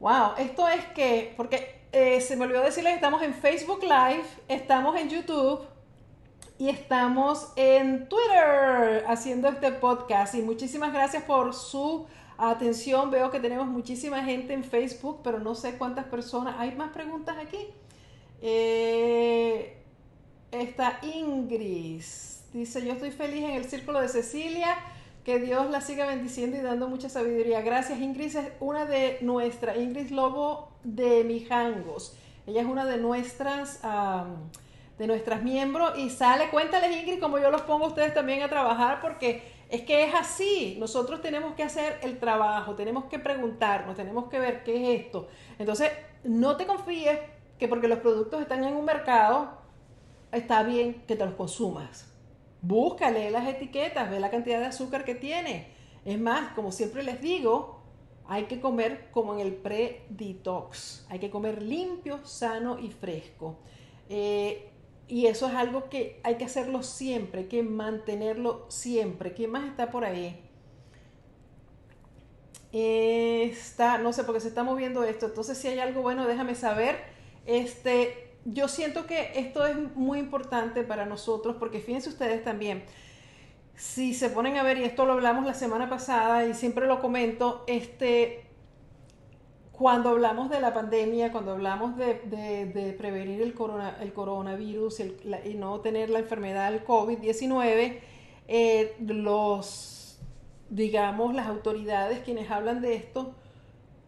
wow, esto es que, porque eh, se me olvidó decirles, estamos en Facebook Live, estamos en YouTube y estamos en Twitter haciendo este podcast. Y muchísimas gracias por su atención. Veo que tenemos muchísima gente en Facebook, pero no sé cuántas personas. ¿Hay más preguntas aquí? Eh, está Ingrid. Dice, yo estoy feliz en el círculo de Cecilia. Que Dios la siga bendiciendo y dando mucha sabiduría. Gracias, Ingrid. Es una de nuestras, Ingrid Lobo de Mijangos. Ella es una de nuestras, de nuestras miembros. Y sale, cuéntales, Ingrid, como yo los pongo a ustedes también a trabajar, porque es que es así. Nosotros tenemos que hacer el trabajo, tenemos que preguntarnos, tenemos que ver qué es esto. Entonces, no te confíes que porque los productos están en un mercado, está bien que te los consumas. Búscale las etiquetas, ve la cantidad de azúcar que tiene. Es más, como siempre les digo, hay que comer como en el pre-detox. Hay que comer limpio, sano y fresco. Eh, y eso es algo que hay que hacerlo siempre, hay que mantenerlo siempre. ¿Quién más está por ahí? está, no sé, porque se está moviendo esto. Entonces, si hay algo bueno, déjame saber. Este, yo siento que esto es muy importante para nosotros porque fíjense ustedes también, si se ponen a ver, y esto lo hablamos la semana pasada y siempre lo comento, este, cuando hablamos de la pandemia, cuando hablamos de, prevenir el, corona, el coronavirus y, no tener la enfermedad del COVID-19, eh, los, digamos, las autoridades quienes hablan de esto,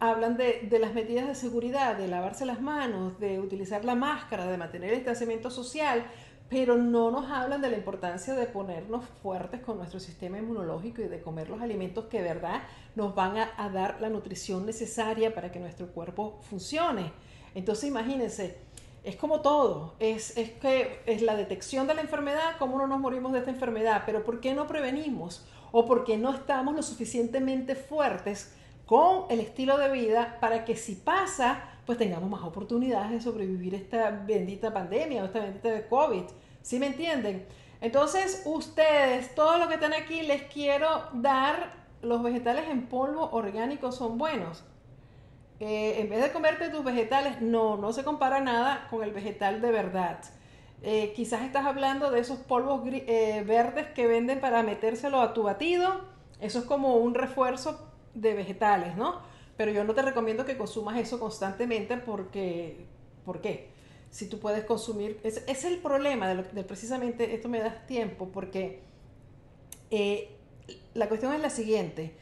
hablan de, las medidas de seguridad, de lavarse las manos, de utilizar la máscara, de mantener el distanciamiento social, pero no nos hablan de la importancia de ponernos fuertes con nuestro sistema inmunológico y de comer los alimentos que de verdad nos van a, dar la nutrición necesaria para que nuestro cuerpo funcione. Entonces imagínense, es como todo, es, es que es la detección de la enfermedad, cómo no nos morimos de esta enfermedad, pero ¿por qué no prevenimos? ¿O por qué no estamos lo suficientemente fuertes? Con el estilo de vida para que si pasa, pues tengamos más oportunidades de sobrevivir esta bendita pandemia o esta bendita de COVID. ¿Sí me entienden? Entonces, ustedes, todo lo que están aquí, les quiero dar, los vegetales en polvo orgánicos son buenos. Eh, en vez de comerte tus vegetales, no, no se compara nada con el vegetal de verdad. Eh, quizás estás hablando de esos polvos eh, verdes que venden para metérselo a tu batido. Eso es como un refuerzo de vegetales, ¿no? Pero yo no te recomiendo que consumas eso constantemente porque, ¿por qué? Si tú puedes consumir, es, es el problema de, precisamente esto me das tiempo porque eh, la cuestión es la siguiente.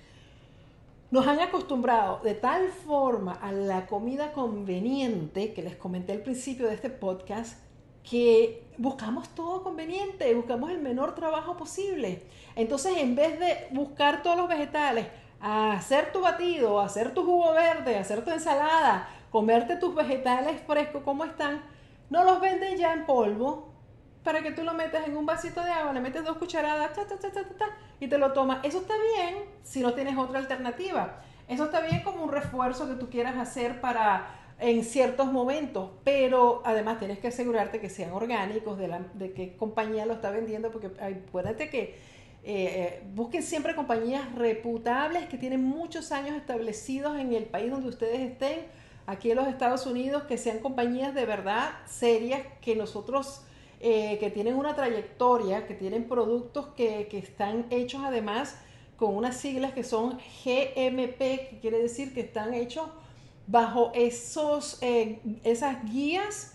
Nos han acostumbrado de tal forma a la comida conveniente que les comenté al principio de este podcast que buscamos todo conveniente, buscamos el menor trabajo posible. Entonces, en vez de buscar todos los vegetales, hacer tu batido, hacer tu jugo verde, hacer tu ensalada, comerte tus vegetales frescos como están, no los venden ya en polvo para que tú lo metas en un vasito de agua, le metes dos cucharadas y te lo tomas. Eso está bien si no tienes otra alternativa. Eso está bien como un refuerzo que tú quieras hacer para en ciertos momentos, pero además tienes que asegurarte que sean orgánicos, de, la, de qué compañía lo está vendiendo, porque acuérdate que eh, eh, busquen siempre compañías reputables que tienen muchos años establecidos en el país donde ustedes estén, aquí en los Estados Unidos, que sean compañías de verdad serias, que nosotros, eh, que tienen una trayectoria, que tienen productos que, que están hechos además con unas siglas que son GMP, que quiere decir que están hechos bajo esos, esas guías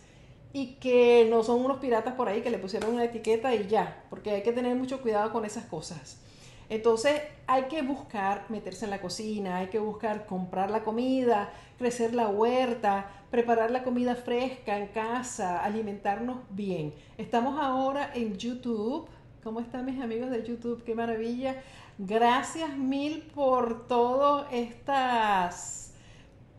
y que no son unos piratas por ahí que le pusieron una etiqueta y ya, porque hay que tener mucho cuidado con esas cosas. Entonces hay que buscar meterse en la cocina, hay que buscar comprar la comida, crecer la huerta, preparar la comida fresca en casa, alimentarnos bien. Estamos ahora en YouTube. ¿Cómo están mis amigos de YouTube? Qué maravilla. Gracias mil por todas estas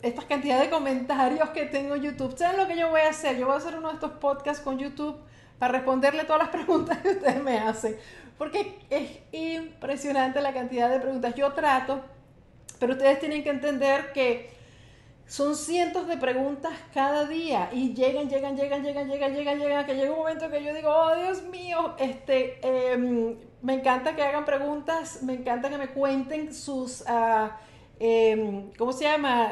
esta cantidad de comentarios que tengo en YouTube. ¿Saben lo que yo voy a hacer? Yo voy a hacer uno de estos podcasts con YouTube para responderle todas las preguntas que ustedes me hacen. Porque es impresionante la cantidad de preguntas. Yo trato, pero ustedes tienen que entender que son cientos de preguntas cada día y llegan, llegan, llegan, llegan, llegan, llegan, llegan, que llega un momento que yo digo, oh Dios mío, este, eh, me encanta que hagan preguntas, me encanta que me cuenten sus, uh, ¿cómo se llama?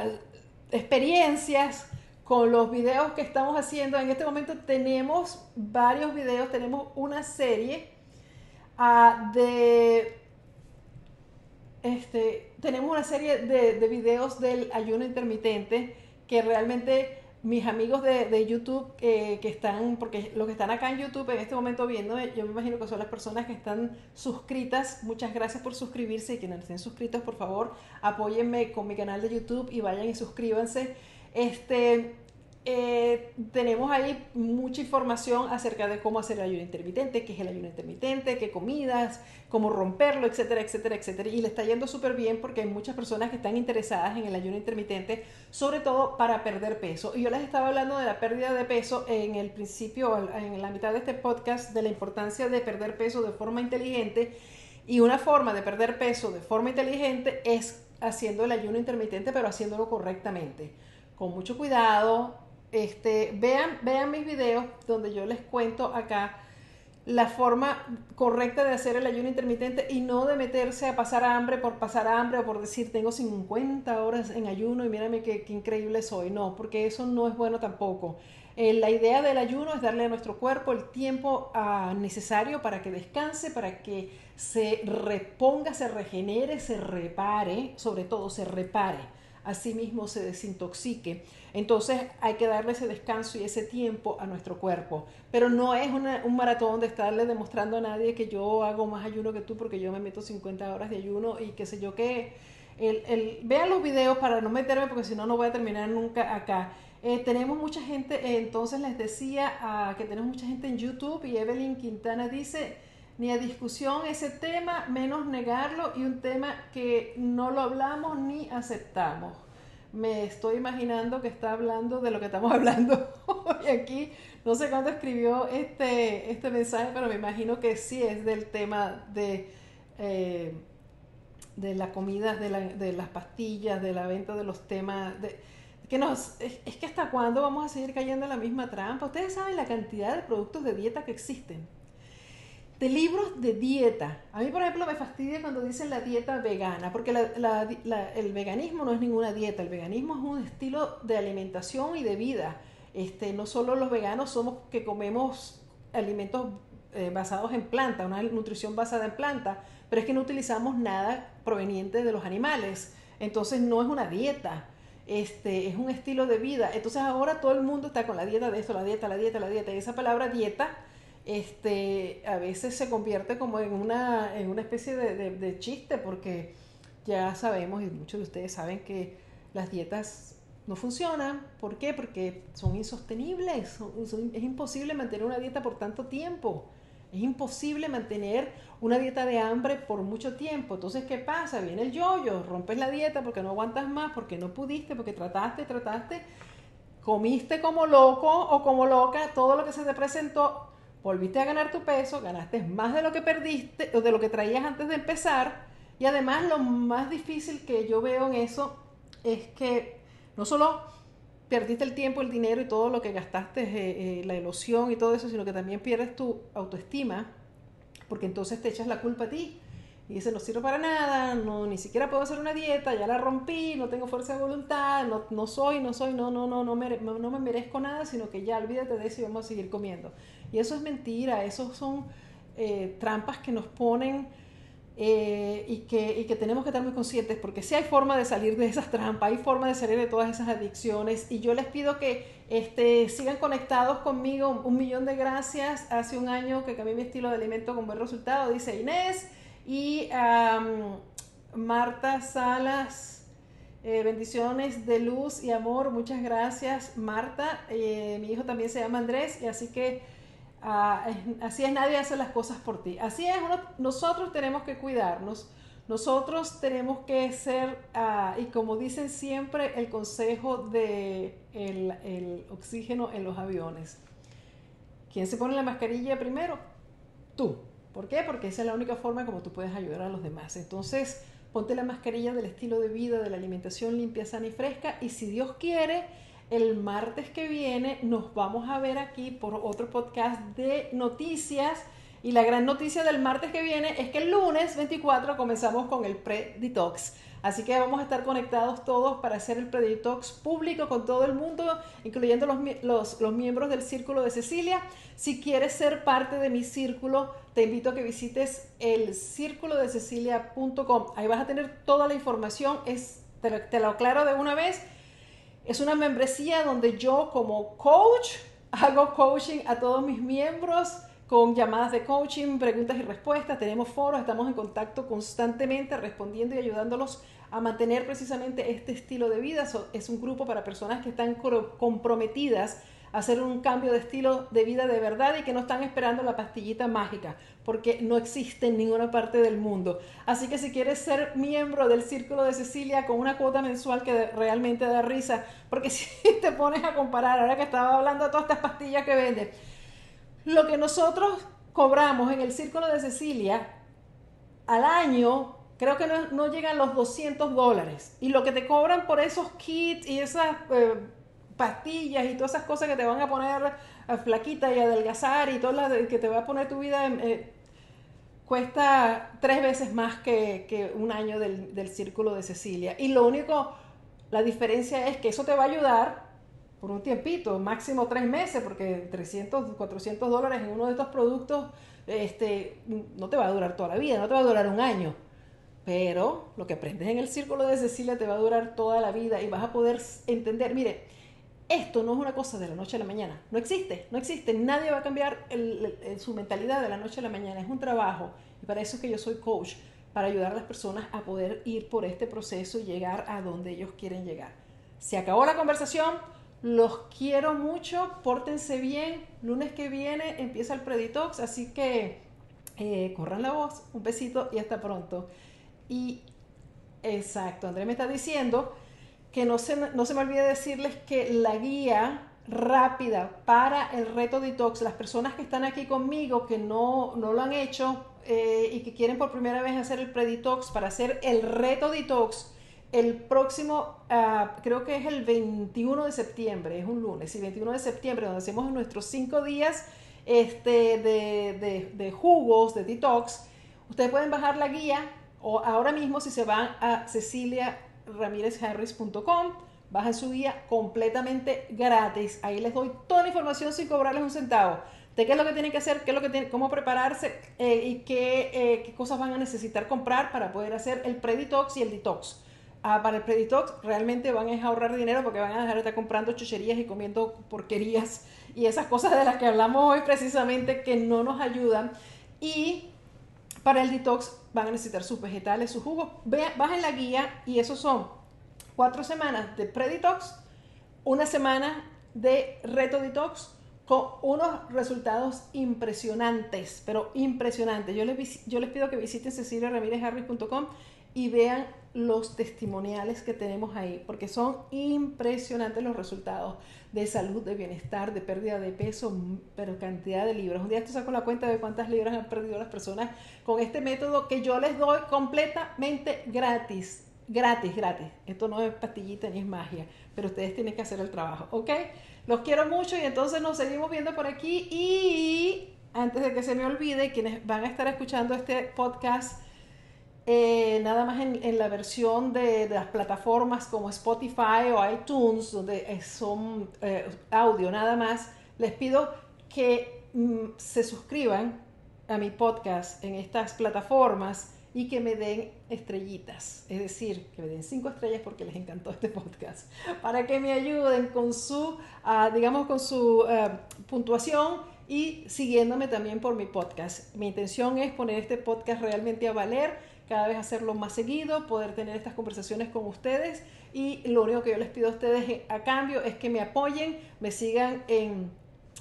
Experiencias con los videos que estamos haciendo. En este momento tenemos varios videos, tenemos una serie uh, de... Este, tenemos una serie de, de, videos del ayuno intermitente que realmente mis amigos de, de YouTube eh, que están, porque los que están acá en YouTube en este momento viendo, yo me imagino que son las personas que están suscritas. Muchas gracias por suscribirse y quienes estén suscritos, por favor, apóyenme con mi canal de YouTube y vayan y suscríbanse. Este, eh, tenemos ahí mucha información acerca de cómo hacer el ayuno intermitente, qué es el ayuno intermitente, qué comidas, cómo romperlo, etcétera, etcétera, etcétera. Y le está yendo súper bien porque hay muchas personas que están interesadas en el ayuno intermitente, sobre todo para perder peso. Y yo les estaba hablando de la pérdida de peso en el principio, en la mitad de este podcast, de la importancia de perder peso de forma inteligente. Y una forma de perder peso de forma inteligente es haciendo el ayuno intermitente, pero haciéndolo correctamente, con mucho cuidado, este, vean, vean mis videos donde yo les cuento acá la forma correcta de hacer el ayuno intermitente y no de meterse a pasar hambre por pasar hambre o por decir tengo 50 horas en ayuno y mírame qué, increíble soy. No, porque eso no es bueno tampoco. Eh, la idea del ayuno es darle a nuestro cuerpo el tiempo uh, necesario para que descanse, para que se reponga, se regenere, se repare, sobre todo se repare, asimismo se desintoxique. Entonces hay que darle ese descanso y ese tiempo a nuestro cuerpo. Pero no es un maratón de estarle demostrando a nadie que yo hago más ayuno que tú porque yo me meto 50 horas de ayuno y qué sé yo qué. El, el, vean los videos para no meterme porque si no, no voy a terminar nunca acá. Eh, tenemos mucha gente, eh, entonces les decía uh, que tenemos mucha gente en YouTube y Evelyn Quintana dice, ni a discusión ese tema, menos negarlo y un tema que no lo hablamos ni aceptamos me estoy imaginando que está hablando de lo que estamos hablando hoy aquí. No sé cuándo escribió este, este mensaje, pero me imagino que sí es del tema de, eh, de la comida, de, la, de, las pastillas, de la venta de los temas. De, que nos, es, es, que hasta cuándo vamos a seguir cayendo en la misma trampa. Ustedes saben la cantidad de productos de dieta que existen. Este, libros de dieta. A mí, por ejemplo, me fastidia cuando dicen la dieta vegana, porque el veganismo no es ninguna dieta, el veganismo es un estilo de alimentación y de vida. Este, no solo los veganos somos que comemos alimentos eh, basados en planta, una nutrición basada en planta, pero es que no utilizamos nada proveniente de los animales. Entonces no es una dieta, este, es un estilo de vida. Entonces ahora todo el mundo está con la dieta de esto, la dieta, la dieta, la dieta. Y esa palabra dieta este, a veces se convierte como en una, en una especie de, chiste porque ya sabemos y muchos de ustedes saben que las dietas no funcionan. ¿Por qué? Porque son insostenibles. es imposible mantener una dieta por tanto tiempo. Es imposible mantener una dieta de hambre por mucho tiempo. Entonces, ¿qué pasa? Viene el yoyo, rompes la dieta porque no aguantas más, porque no pudiste, porque trataste, trataste, comiste como loco o como loca todo lo que se te presentó, volviste a ganar tu peso, ganaste más de lo que perdiste o de lo que traías antes de empezar. Y además lo más difícil que yo veo en eso es que no solo perdiste el tiempo, el dinero y todo lo que gastaste, eh, eh, la ilusión y todo eso, sino que también pierdes tu autoestima, porque entonces te echas la culpa a ti. Y dices, no sirve para nada, no, ni siquiera puedo hacer una dieta, ya la rompí, no tengo fuerza de voluntad, no, no soy, no soy, no, no, no, no, me, no me merezco nada, sino que ya olvídate de eso y vamos a seguir comiendo. Y eso es mentira, esos son eh, trampas que nos ponen eh, y, que, que, tenemos que estar muy conscientes porque si hay forma de salir de esas trampas, hay forma de salir de todas esas adicciones y yo les pido que este, sigan conectados conmigo. Un millón de gracias. Hace un año que cambié mi estilo de alimento con buen resultado, dice Inés y Marta Salas. Eh, bendiciones de luz y amor. Muchas gracias, Marta. Eh, mi hijo también se llama Andrés y así que Ah, así es, nadie hace las cosas por ti. Así es, nosotros tenemos que cuidarnos, nosotros tenemos que ser, ah, y como dicen siempre, el consejo de el, oxígeno en los aviones. ¿Quién se pone la mascarilla primero? Tú. ¿Por qué? Porque esa es la única forma como tú puedes ayudar a los demás. Entonces, ponte la mascarilla del estilo de vida, de la alimentación limpia, sana y fresca, y si Dios quiere, el martes que viene nos vamos a ver aquí por otro podcast de noticias. Y la gran noticia del martes que viene es que el lunes 24 comenzamos con el pre-detox. Así que vamos a estar conectados todos para hacer el pre-detox público con todo el mundo, incluyendo los, los, miembros del Círculo de Cecilia. Si quieres ser parte de mi círculo, te invito a que visites el círculo de cecilia.com. Ahí vas a tener toda la información. Es, te lo aclaro de una vez es una membresía donde yo como coach hago coaching a todos mis miembros con llamadas de coaching, preguntas y respuestas, tenemos foros, estamos en contacto constantemente respondiendo y ayudándolos a mantener precisamente este estilo de vida. es un grupo para personas que están comprometidas hacer un cambio de estilo de vida de verdad y que no están esperando la pastillita mágica, porque no existe en ninguna parte del mundo. Así que si quieres ser miembro del Círculo de Cecilia con una cuota mensual que realmente da risa, porque si te pones a comparar, ahora que estaba hablando de todas estas pastillas que venden, lo que nosotros cobramos en el Círculo de Cecilia al año creo que no, no llegan los 200 dólares. Y lo que te cobran por esos kits y esas eh, pastillas y todas esas cosas que te van a poner eh, flaquita y adelgazar y todo lo que te va a poner tu vida eh, cuesta tres veces más que, un año del, círculo de Cecilia. Y lo único, la diferencia es que eso te va a ayudar por un tiempito, máximo tres meses, porque 300, 400 dólares en uno de estos productos este, no te va a durar toda la vida, no te va a durar un año. Pero lo que aprendes en el círculo de Cecilia te va a durar toda la vida y vas a poder entender, mire, esto no es una cosa de la noche a la mañana. No existe, no existe. Nadie va a cambiar su mentalidad de la noche a la mañana. Es un trabajo. Y para eso es que yo soy coach, para ayudar a las personas a poder ir por este proceso y llegar a donde ellos quieren llegar. Se acabó la conversación. Los quiero mucho. Pórtense bien. Lunes que viene empieza el Preditox. Así que eh, corran la voz. Un besito y hasta pronto. Y exacto, Andrés me está diciendo que no se, no se me olvide decirles que la guía rápida para el reto detox, las personas que están aquí conmigo que no, no lo han hecho eh, y que quieren por primera vez hacer el pre-detox para hacer el reto detox, el próximo, ah, creo que es el 21 de septiembre, es un lunes, y 21 de septiembre, donde hacemos nuestros cinco días este, de, de, jugos, de detox, ustedes pueden bajar la guía o ahora mismo si se van a ceciliaramirezharris.com, bajan su guía completamente gratis. Ahí les doy toda la información sin cobrarles un centavo de qué es lo que tienen que hacer, qué es lo que tienen, cómo prepararse eh, y qué, eh, qué, cosas van a necesitar comprar para poder hacer el pre-detox y el detox. Ah, para el pre-detox realmente van a ahorrar dinero porque van a dejar de estar comprando chucherías y comiendo porquerías y esas cosas de las que hablamos hoy precisamente que no nos ayudan. Y para el detox van a necesitar sus vegetales, sus jugos. Bajen la guía y esos son cuatro semanas de pre-detox, una semana de reto detox con unos resultados impresionantes, pero impresionantes. Yo les, yo les pido que visiten ceciliaramirezharris.com y vean los testimoniales que tenemos ahí, porque son impresionantes los resultados de salud, de bienestar, de pérdida de peso, pero cantidad de libras. Un día esto saco la cuenta de cuántas libras han perdido las personas con este método que yo les doy completamente gratis. Gratis, gratis. Esto no es pastillita ni es magia, pero ustedes tienen que hacer el trabajo, ¿ok? Los quiero mucho y entonces nos seguimos viendo por aquí y antes de que se me olvide, quienes van a estar escuchando este podcast, eh, nada más en, la versión de, las plataformas como Spotify o iTunes, donde son eh, audio nada más, les pido que mm, se suscriban a mi podcast en estas plataformas y que me den estrellitas, es decir, que me den cinco estrellas porque les encantó este podcast, para que me ayuden con su, ah, digamos, con su eh, puntuación y siguiéndome también por mi podcast. Mi intención es poner este podcast realmente a valer cada vez hacerlo más seguido, poder tener estas conversaciones con ustedes y lo único que yo les pido a ustedes a cambio es que me apoyen, me sigan en,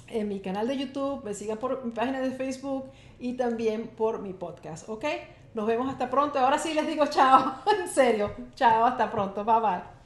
en mi canal de YouTube, me sigan por mi página de Facebook y también por mi podcast, ¿ok? Nos vemos hasta pronto. Ahora sí les digo chao, en serio, chao, hasta pronto, bye bye.